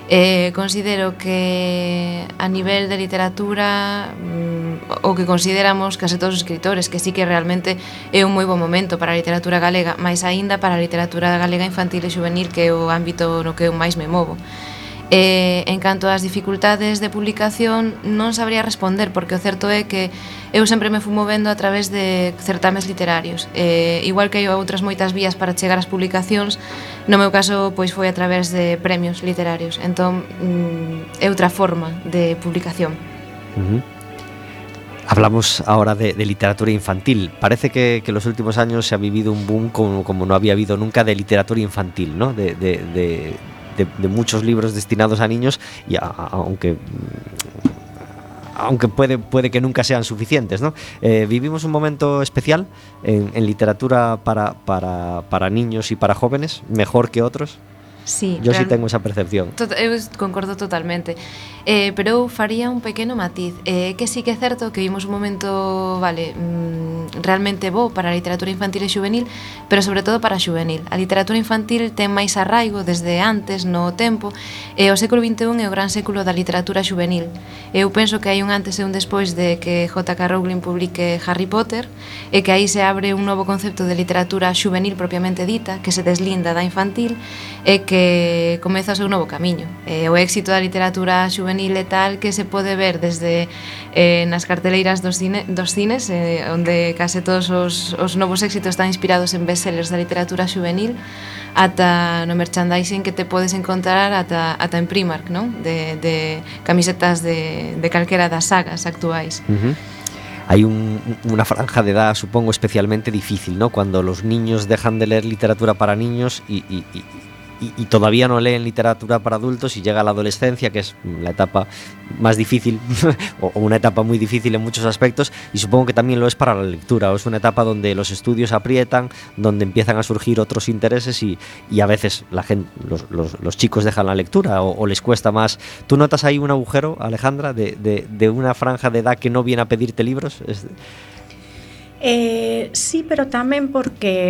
Eh, considero que a nivel de literatura mm, o que consideramos case todos os escritores que sí que realmente é un moi bo momento para a literatura galega, máis aínda para a literatura galega infantil e juvenil que é o ámbito no que eu máis me movo. Eh, en canto ás dificultades de publicación non sabría responder porque o certo é que eu sempre me fui movendo a través de certames literarios Eh, igual que hai outras moitas vías para chegar ás publicacións no meu caso pois foi a través de premios literarios entón mm, é outra forma de publicación uh -huh. Hablamos ahora de, de, literatura infantil. Parece que, que, en los últimos años se ha vivido un boom como, como, no había habido nunca de literatura infantil, ¿no? de, de, de de muchos libros destinados a niños y aunque aunque puede, puede que nunca sean suficientes, ¿no? Eh, vivimos un momento especial en, en literatura para, para, para niños y para jóvenes, mejor que otros. Sí, yo si sí tengo esa percepción. To eu eh, concordo totalmente. Eh, pero eu faría un pequeno matiz. Eh, que sí que é certo que vimos un momento, vale, mm, realmente bo para a literatura infantil e juvenil, pero sobre todo para a juvenil. A literatura infantil ten máis arraigo desde antes no tempo, e eh, o século XXI é o gran século da literatura juvenil. Eu penso que hai un antes e un despois de que J.K. Rowling publique Harry Potter, e que aí se abre un novo concepto de literatura juvenil propiamente dita, que se deslinda da infantil, e que que comeza o seu novo camiño. Eh, o éxito da literatura juvenil é tal que se pode ver desde eh, nas carteleiras dos, cine, dos cines, eh, onde case todos os, os novos éxitos están inspirados en bestsellers da literatura juvenil, ata no merchandising que te podes encontrar ata, ata en Primark, non? De, de camisetas de, de calquera das sagas actuais. Uh -huh hay un, una franja de edad, supongo, especialmente difícil, ¿no? Cuando los niños dejan de leer literatura para niños y, y, y, y, todavía no leen literatura para adultos y llega la adolescencia, que es la etapa más difícil, o una etapa muy difícil en muchos aspectos, y supongo que también lo es para la lectura, o es una etapa donde los estudios aprietan, donde empiezan a surgir otros intereses y, y a veces la gente, los, los, los, chicos dejan la lectura o, o, les cuesta más. ¿Tú notas ahí un agujero, Alejandra, de, de, de una franja de edad que no viene a pedirte libros? Es... Eh, sí, pero tamén porque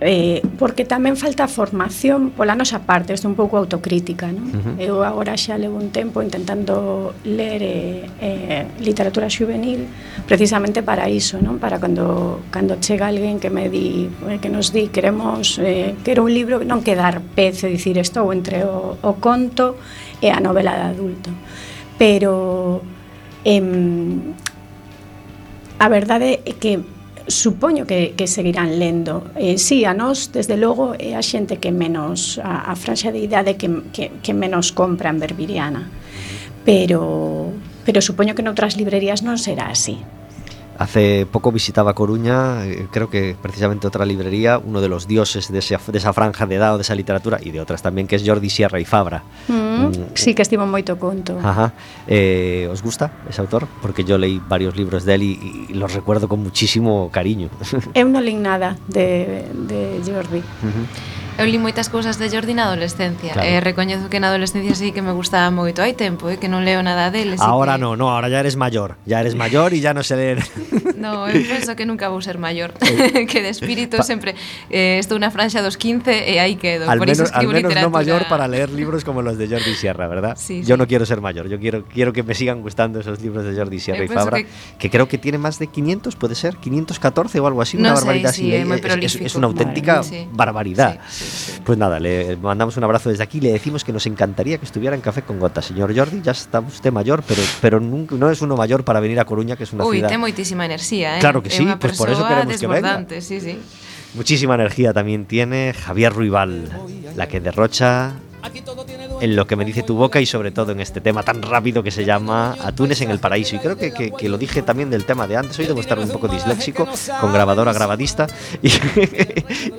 eh, porque tamén falta formación pola nosa parte, isto un pouco autocrítica non? Uh -huh. eu agora xa levo un tempo intentando ler eh, eh, literatura juvenil precisamente para iso, non? para cando, cando chega alguén que me di eh, que nos di, queremos eh, quero un libro, non quedar pez e dicir estou entre o, o conto e a novela de adulto pero em, a verdade é que supoño que, que seguirán lendo. Eh, sí, a nós, desde logo, é a xente que menos, a, a franxa de idade que, que, que menos compra en Berbiriana. Pero, pero supoño que noutras librerías non será así. Hace poco visitaba Coruña, eh, creo que precisamente otra librería, uno de los dioses de, esa, de esa franja de edad de esa literatura y de otras también, que es Jordi Sierra y Fabra. Mm, mm. Sí, que estimo moito conto. Ajá. Eh, ¿Os gusta ese autor? Porque yo leí varios libros de él y, y los recuerdo con muchísimo cariño. Eu non leí nada de, de Jordi. Uh -huh. Eu li moitas cousas de Jordi na adolescencia Claro. e recoñezo que na adolescencia sí que me gustaba moito. Hai tempo, eh, que non leo nada dele. sí ahora que... no, no, ahora ya eres mayor. Ya eres mayor y ya no sé leer. No, eu penso que nunca vou ser maior Que de espírito sempre eh, Estou na franxa dos 15 e aí quedo al Por menos, al menos no literatura mayor para leer libros como los de Jordi Sierra, ¿verdad? Sí, yo sí. no quiero ser mayor, yo quiero, quiero que me sigan gustando esos libros de Jordi Sierra Yo y Fabra, que- que... creo que tiene más de 500, puede ser, 514 o algo así, No una sé, barbaridad sí, así. es muy Es- es, es una auténtica barbaridad. Sí. Pues nada, le mandamos un abrazo desde aquí, le decimos que nos encantaría que estuviera en Café con Gotas. Señor Jordi, ya está usted mayor, pero, pero nunca, no es uno mayor para venir a Coruña, que es una Ui, ciudad... ten moitísima enerxía, eh? Claro que sí, pues por eso queremos que venga. desbordante, sí, sí. Muchísima energía también tiene Javier Ruibal, la que derrocha en lo que me dice tu boca y sobre todo en este tema tan rápido que se llama Atunes en el Paraíso. Y creo que, que- lo dije también del tema de antes, hoy debo estar un poco disléxico, con grabadora grabadista, y,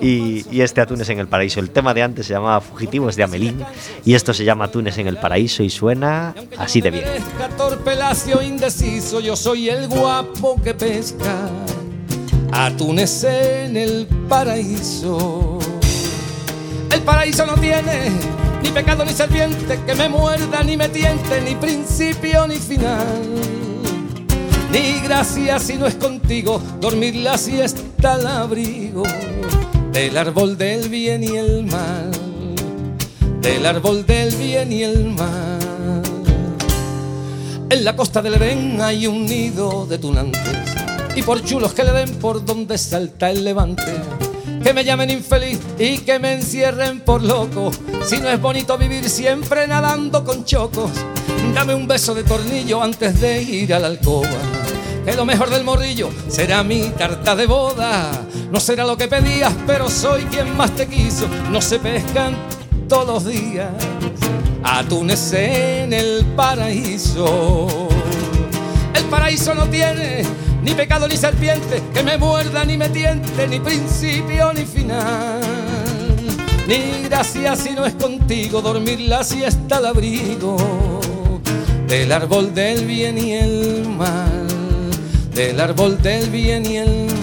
y- este Atunes en el Paraíso. El tema de antes se llamaba Fugitivos de Amelín y esto se llama Atunes en el Paraíso y suena así de bien. Indeciso, yo soy el guapo que pesca atunes en el paraíso. El paraíso no tiene ni pecado ni serpiente que me muerda ni me tiente, ni principio ni final. Ni gracia si no es contigo, dormir la siesta al abrigo del árbol del bien y el mal, del árbol del bien y el mal. En la costa del Edén hay un nido de tunantes y por chulos que le den por donde salta el levante. Que me llamen infeliz y que me encierren por loco. Si no es bonito vivir siempre nadando con chocos, dame un beso de tornillo antes de ir a la alcoba. Que lo mejor del morrillo será mi tarta de boda. No será lo que pedías, pero soy quien más te quiso. No se pescan todos los días atunes en el paraíso. El paraíso no tiene ni pecado ni serpiente que me muerda ni me tiente, ni principio ni final. Ni gracia si no es contigo dormir la siesta al abrigo del árbol del bien y el mal, del árbol del bien y el mal.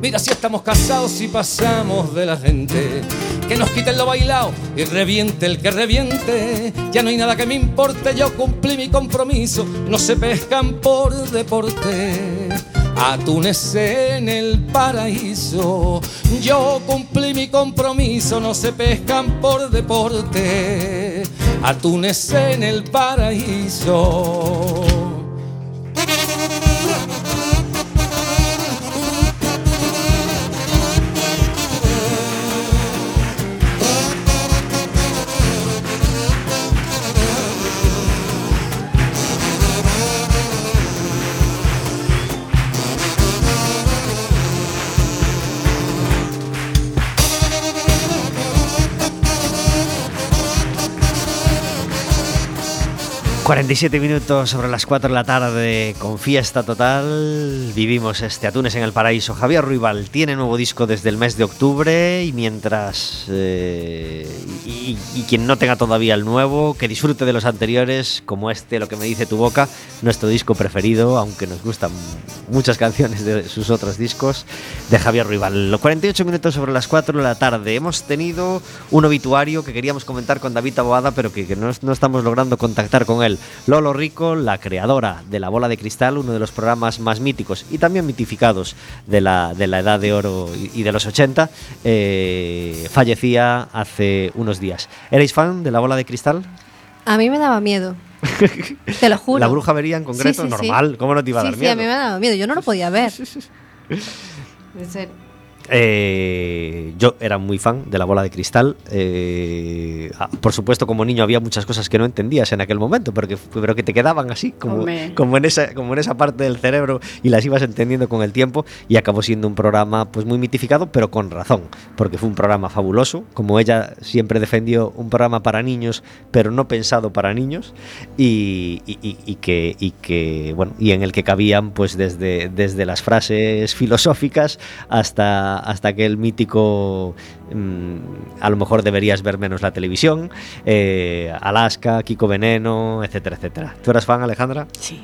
Mira si estamos casados y pasamos de la gente. Que nos quiten lo bailado y reviente el que reviente. Ya no hay nada que me importe, yo cumplí mi compromiso. No se pescan por deporte. Atunes en el paraíso. Yo cumplí mi compromiso, no se pescan por deporte. Atunes en el paraíso. 47 minutos sobre las 4 de la tarde con fiesta total. Vivimos este Atunes en el Paraíso. Javier Ruibal tiene nuevo disco desde el mes de octubre y mientras... eh, y, quien no tenga todavía el nuevo, que disfrute de los anteriores, como este, lo que me dice tu boca, nuestro disco preferido, aunque nos gustan muchas canciones de sus otros discos, de Javier Ruibal. Los 48 minutos sobre las 4 de la tarde. Hemos tenido un obituario que queríamos comentar con David Taboada, pero que, no estamos logrando contactar con él. Lolo Rico, la creadora de La Bola de Cristal, uno de los programas más míticos y también mitificados de la, de la Edad de Oro y, y de los 80, eh, fallecía hace unos días. ¿Erais fan de La Bola de Cristal? A mí me daba miedo. Te lo juro. La bruja vería en concreto, Sí, sí, sí. normal. ¿Cómo no te iba a Sí, dar sí, miedo? a mí me daba miedo. Yo no lo podía ver. En serio. Eh, yo era muy fan de la bola de cristal. eh, ah, por supuesto, como niño había muchas cosas que no entendías en aquel momento, pero que, pero que te quedaban así, como, como, en esa, como en esa parte del cerebro y las ibas entendiendo con el tiempo. Y acabó siendo un programa pues muy mitificado, pero con razón, porque fue un programa fabuloso. Como ella siempre defendió, un programa para niños, pero no pensado para niños. Y, y- y- y que, y que, bueno, y en el que cabían pues desde, desde las frases filosóficas hasta, hasta aquel mítico mm, a lo mejor deberías ver menos la televisión, eh, Alaska, Kiko Veneno, etcétera, etcétera. ¿Tú eras fan, Alejandra? Sí.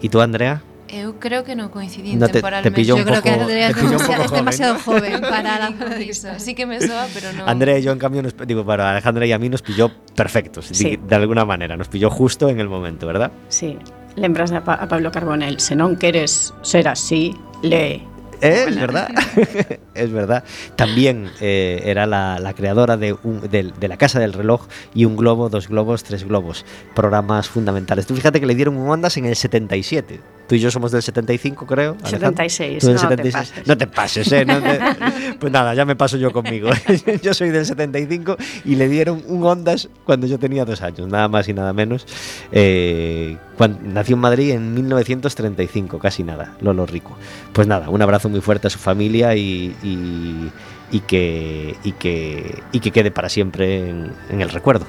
¿Y tú, Andrea? Eu creo que non coincidín No te- te temporalmente. pilló Yo un creo que Andrea es te pilló un demasiado, joven, demasiado ¿no? joven No para la cristal. Sí que me soa, pero non. Andrea y yo, en cambio, nos, digo, para Alejandra y a mí nos pilló perfectos, Sí. de, de alguna manera, nos pilló justo en el momento, ¿verdad? Sí. Lembras a, Pa- a Pablo Carbonell, se non queres ser así, lee. Eh, Es verdad, es verdad. También eh, era la, la creadora de, un- del- de La Casa del Reloj y Un Globo, Dos Globos, Tres Globos. Programas fundamentales. Tú fíjate que le dieron un Ondas en el 77. Tú y yo somos del 75, creo. Alejandra. 76, Tú del no te 76. pases. No te pases, ¿eh? No te- Pues nada, ya me paso yo conmigo. yo soy del 75 y le dieron un Ondas cuando yo tenía dos años, nada más y nada menos. Eh, nació en Madrid en 1935, casi nada, Lolo Rico. Pues nada, un abrazo muy fuerte a su familia y, y- y que, y, que, y que quede para siempre en, en el recuerdo.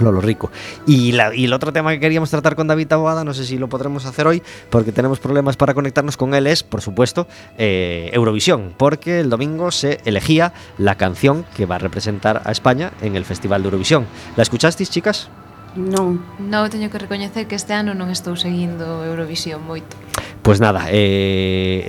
Lolo Rico. Y, la- y el otro tema que queríamos tratar con David Taboada, no sé si lo podremos hacer hoy, porque tenemos problemas para conectarnos con él, es, por supuesto, eh, Eurovisión, porque el domingo se elegía la canción que va a representar a España en el Festival de Eurovisión. ¿La escuchasteis, chicas? Non. No, teño que recoñecer que este ano non estou seguindo Eurovisión moito. Pues nada, eh,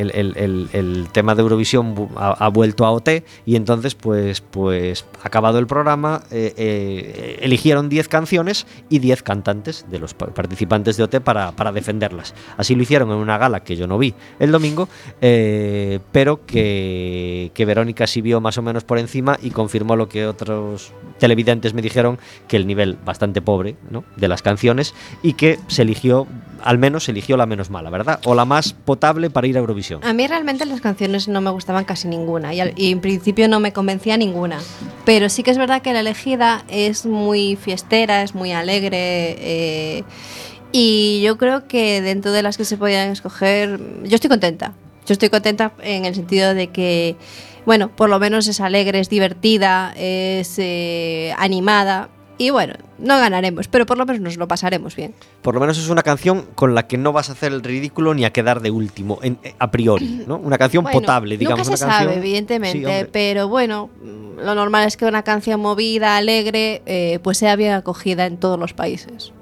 el, tema de Eurovisión ha, vuelto a OT y entonces, pues, pues acabado el programa, eh, eh, eligieron 10 canciones y 10 cantantes de los pa- participantes de OT para, para defenderlas. Así lo hicieron en una gala que yo no vi el domingo, pero que, que Verónica sí vio más o menos por encima y confirmó lo que otros televidentes me dijeron, que el nivel bastante pobre ¿no? de las canciones y que se eligió, al menos se eligió la menos mala, ¿verdad? Más potable para ir a Eurovisión. A mí realmente las canciones no me gustaban casi ninguna y, al- y en principio no me convencía ninguna. Pero sí que es verdad que la elegida es muy fiestera, es muy alegre eh, y yo creo que dentro de las que se podían escoger, yo estoy contenta. Yo estoy contenta en el sentido de que, bueno, por lo menos es alegre, es divertida, es eh, animada. Y bueno, no ganaremos, pero por lo menos nos lo pasaremos bien. Por lo menos es una canción con la que no vas a hacer el ridículo ni a quedar de último, en- eh, a priori, ¿no? Una canción Bueno, potable, digamos. Nunca se una canción- sabe, evidentemente, Sí, pero bueno, mm, lo normal es que una canción movida, alegre, eh, pues sea bien acogida en todos los países.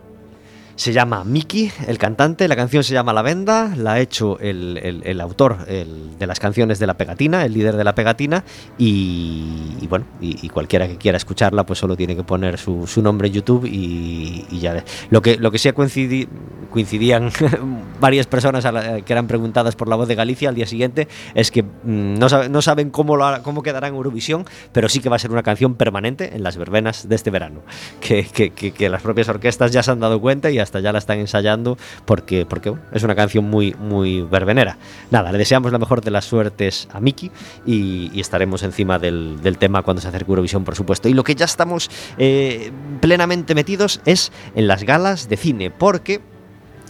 Se llama Miki, el cantante, la canción se llama La Venda, la ha hecho el, el- autor el- de las canciones de La Pegatina, el líder de La Pegatina, y, bueno, y, cualquiera que quiera escucharla, pues solo tiene que poner su, su nombre en YouTube y, y ya. Lo que, lo que sí coincidi- coincidían varias personas la- que eran preguntadas por la voz de Galicia al día siguiente es que mm, no, sabe- no saben cómo, lo cómo quedará en Eurovisión, pero sí que va a ser una canción permanente en las verbenas de este verano, que- que las propias orquestas ya se han dado cuenta y hasta ya la están ensayando porque, porque es una canción muy, muy verbenera. Nada, le deseamos la mejor de las suertes a Miki y, y estaremos encima del, del tema cuando se acerque Eurovisión, por supuesto. Y lo que ya estamos eh, plenamente metidos es en las galas de cine, porque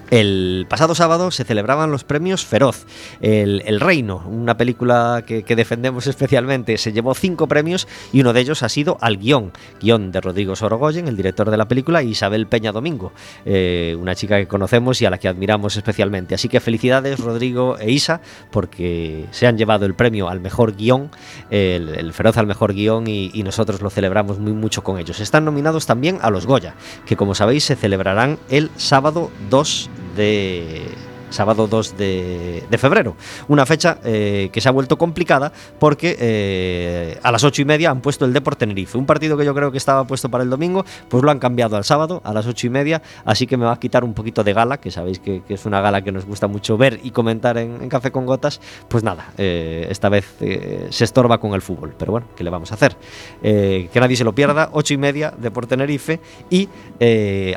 el pasado sábado se celebraban los premios Feroz. El, Reino, una película que, defendemos especialmente, se llevó cinco premios y uno de ellos ha sido al guion. Guión de Rodrigo Sorogoyen, el director de la película, y Isabel Peña Domingo, eh, una chica que conocemos y a la que admiramos especialmente. Así que felicidades Rodrigo e Isa porque se han llevado el premio al mejor guion, el, el Feroz al mejor guion y, y nosotros lo celebramos muy mucho con ellos. Están nominados también a los Goya, que como sabéis se celebrarán el sábado 2 de sábado 2 de, febrero. Una fecha eh, que se ha vuelto complicada porque eh, a las ocho y media han puesto el Deport Tenerife. Un partido que yo creo que estaba puesto para el domingo, pues lo han cambiado al sábado a las ocho y media. Así que me va a quitar un poquito de gala, que sabéis que, es una gala que nos gusta mucho ver y comentar en, Café con Gotas. Pues nada, eh, esta vez se estorba con el fútbol. Pero bueno, ¿qué le vamos a hacer? Que nadie se lo pierda, ocho y media Deport Tenerife y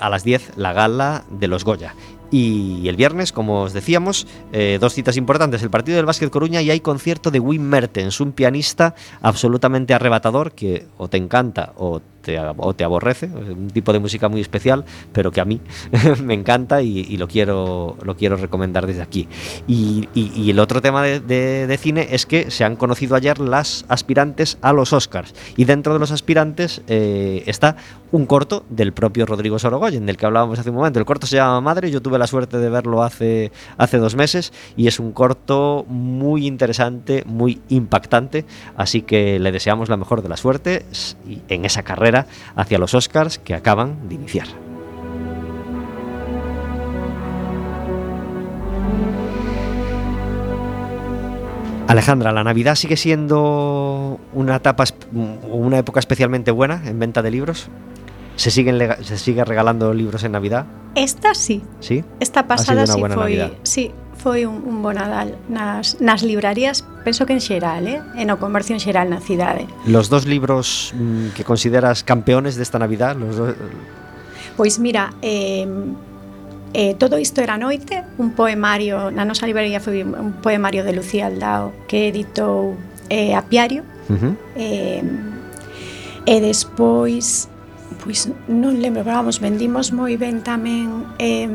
a las 10 la gala de los Goya. Y el viernes, como os decíamos, eh, dos citas importantes, el partido del Básquet Coruña y hay concierto de Wim Mertens, un pianista absolutamente arrebatador que o te encanta o o te aborrece, un tipo de música muy especial, pero que a mí me encanta y, lo, quiero, lo quiero recomendar desde aquí. Y, el otro tema de, cine es que se han conocido ayer las aspirantes a los Oscars y dentro de los aspirantes eh, está un corto del propio Rodrigo Sorogoyen, del que hablábamos hace un momento. El corto se llama Madre, yo tuve la suerte de verlo hace, hace dos meses y es un corto muy interesante, muy impactante, así que le deseamos la mejor de las suertes y- en esa carrera hacia los Oscars que acaban de iniciar. Alejandra, la Navidad sigue siendo una etapa, una época especialmente buena en venta de libros. ¿Se, siguen ¿Se sigue regalando libros en Navidad? Esta sí. ¿Sí? Esta pasada sí foi, Navidad. sí, foi un, un bo Nadal nas, nas librarías, penso que en xeral, eh? en o comercio en xeral na cidade. Los dos libros mm, que consideras campeones desta Navidad? Los dos... Pois mira, eh, eh, Todo isto era noite, un poemario, na nosa librería foi un poemario de Lucía Aldao que editou eh, Apiario, uh -huh. eh, e despois pois non lembro, pero vamos, vendimos moi ben tamén eh,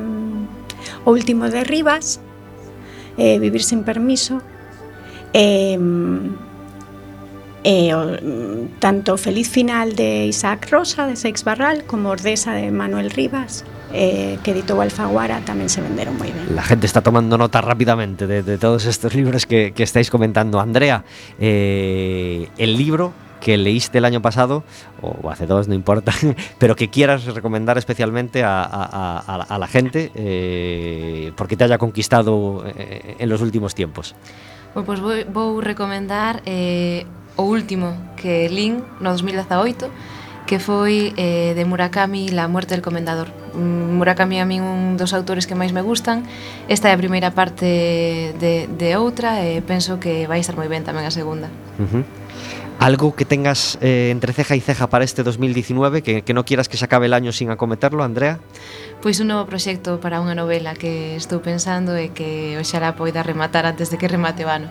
o último de Rivas eh, Vivir sin permiso eh, e o, mm, tanto Feliz final de Isaac Rosa de Seix Barral como Ordesa de Manuel Rivas eh, que editou Alfaguara tamén se venderon moi ben La gente está tomando nota rápidamente de, todos estos libros que, que estáis comentando. Andrea, eh, el libro que leíste el año pasado, o hace dos, no importa, pero que quieras recomendar especialmente a, a, a, a la gente eh, porque te haya conquistado eh, en los últimos tiempos? Pois vou, vou recomendar eh, o último que Lin, no 2018 que foi eh, de Murakami La muerte del comendador. Mm, Murakami a min un dos autores que máis me gustan. Esta é a primeira parte de, de outra e penso que vai estar moi ben tamén a segunda. Uh -huh. ¿Algo que tengas eh, entre ceja y ceja para este 2019, que, que, no quieras que se acabe el año sin acometerlo, Andrea? Pois un novo proxecto para unha novela que estou pensando e que oxalá poida rematar antes de que remate o ano.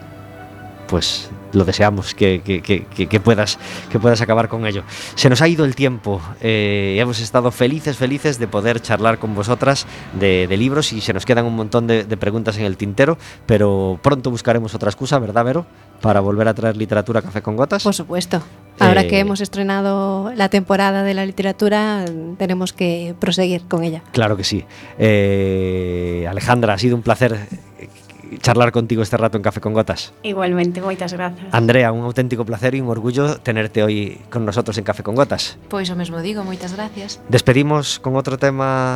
Pues lo deseamos que, que, que, que, puedas, que puedas acabar con ello. Se nos ha ido el tiempo, eh, hemos estado felices, felices de poder charlar con vosotras de, de libros y se nos quedan un montón de, de, preguntas en el tintero, pero pronto buscaremos otra excusa, ¿verdad, Vero? Para volver a traer literatura a Café con Gotas. Por supuesto. Ahora Eh, que hemos estrenado la temporada de la literatura, tenemos que proseguir con ella. Claro que sí. Eh, Alejandra, ha sido un placer eh, charlar contigo este rato en Café con Gotas. Igualmente, moitas grazas Andrea, un auténtico placer y un orgullo tenerte hoy con nosotros en Café con Gotas. Pois o mesmo digo, moitas gracias Despedimos con otro tema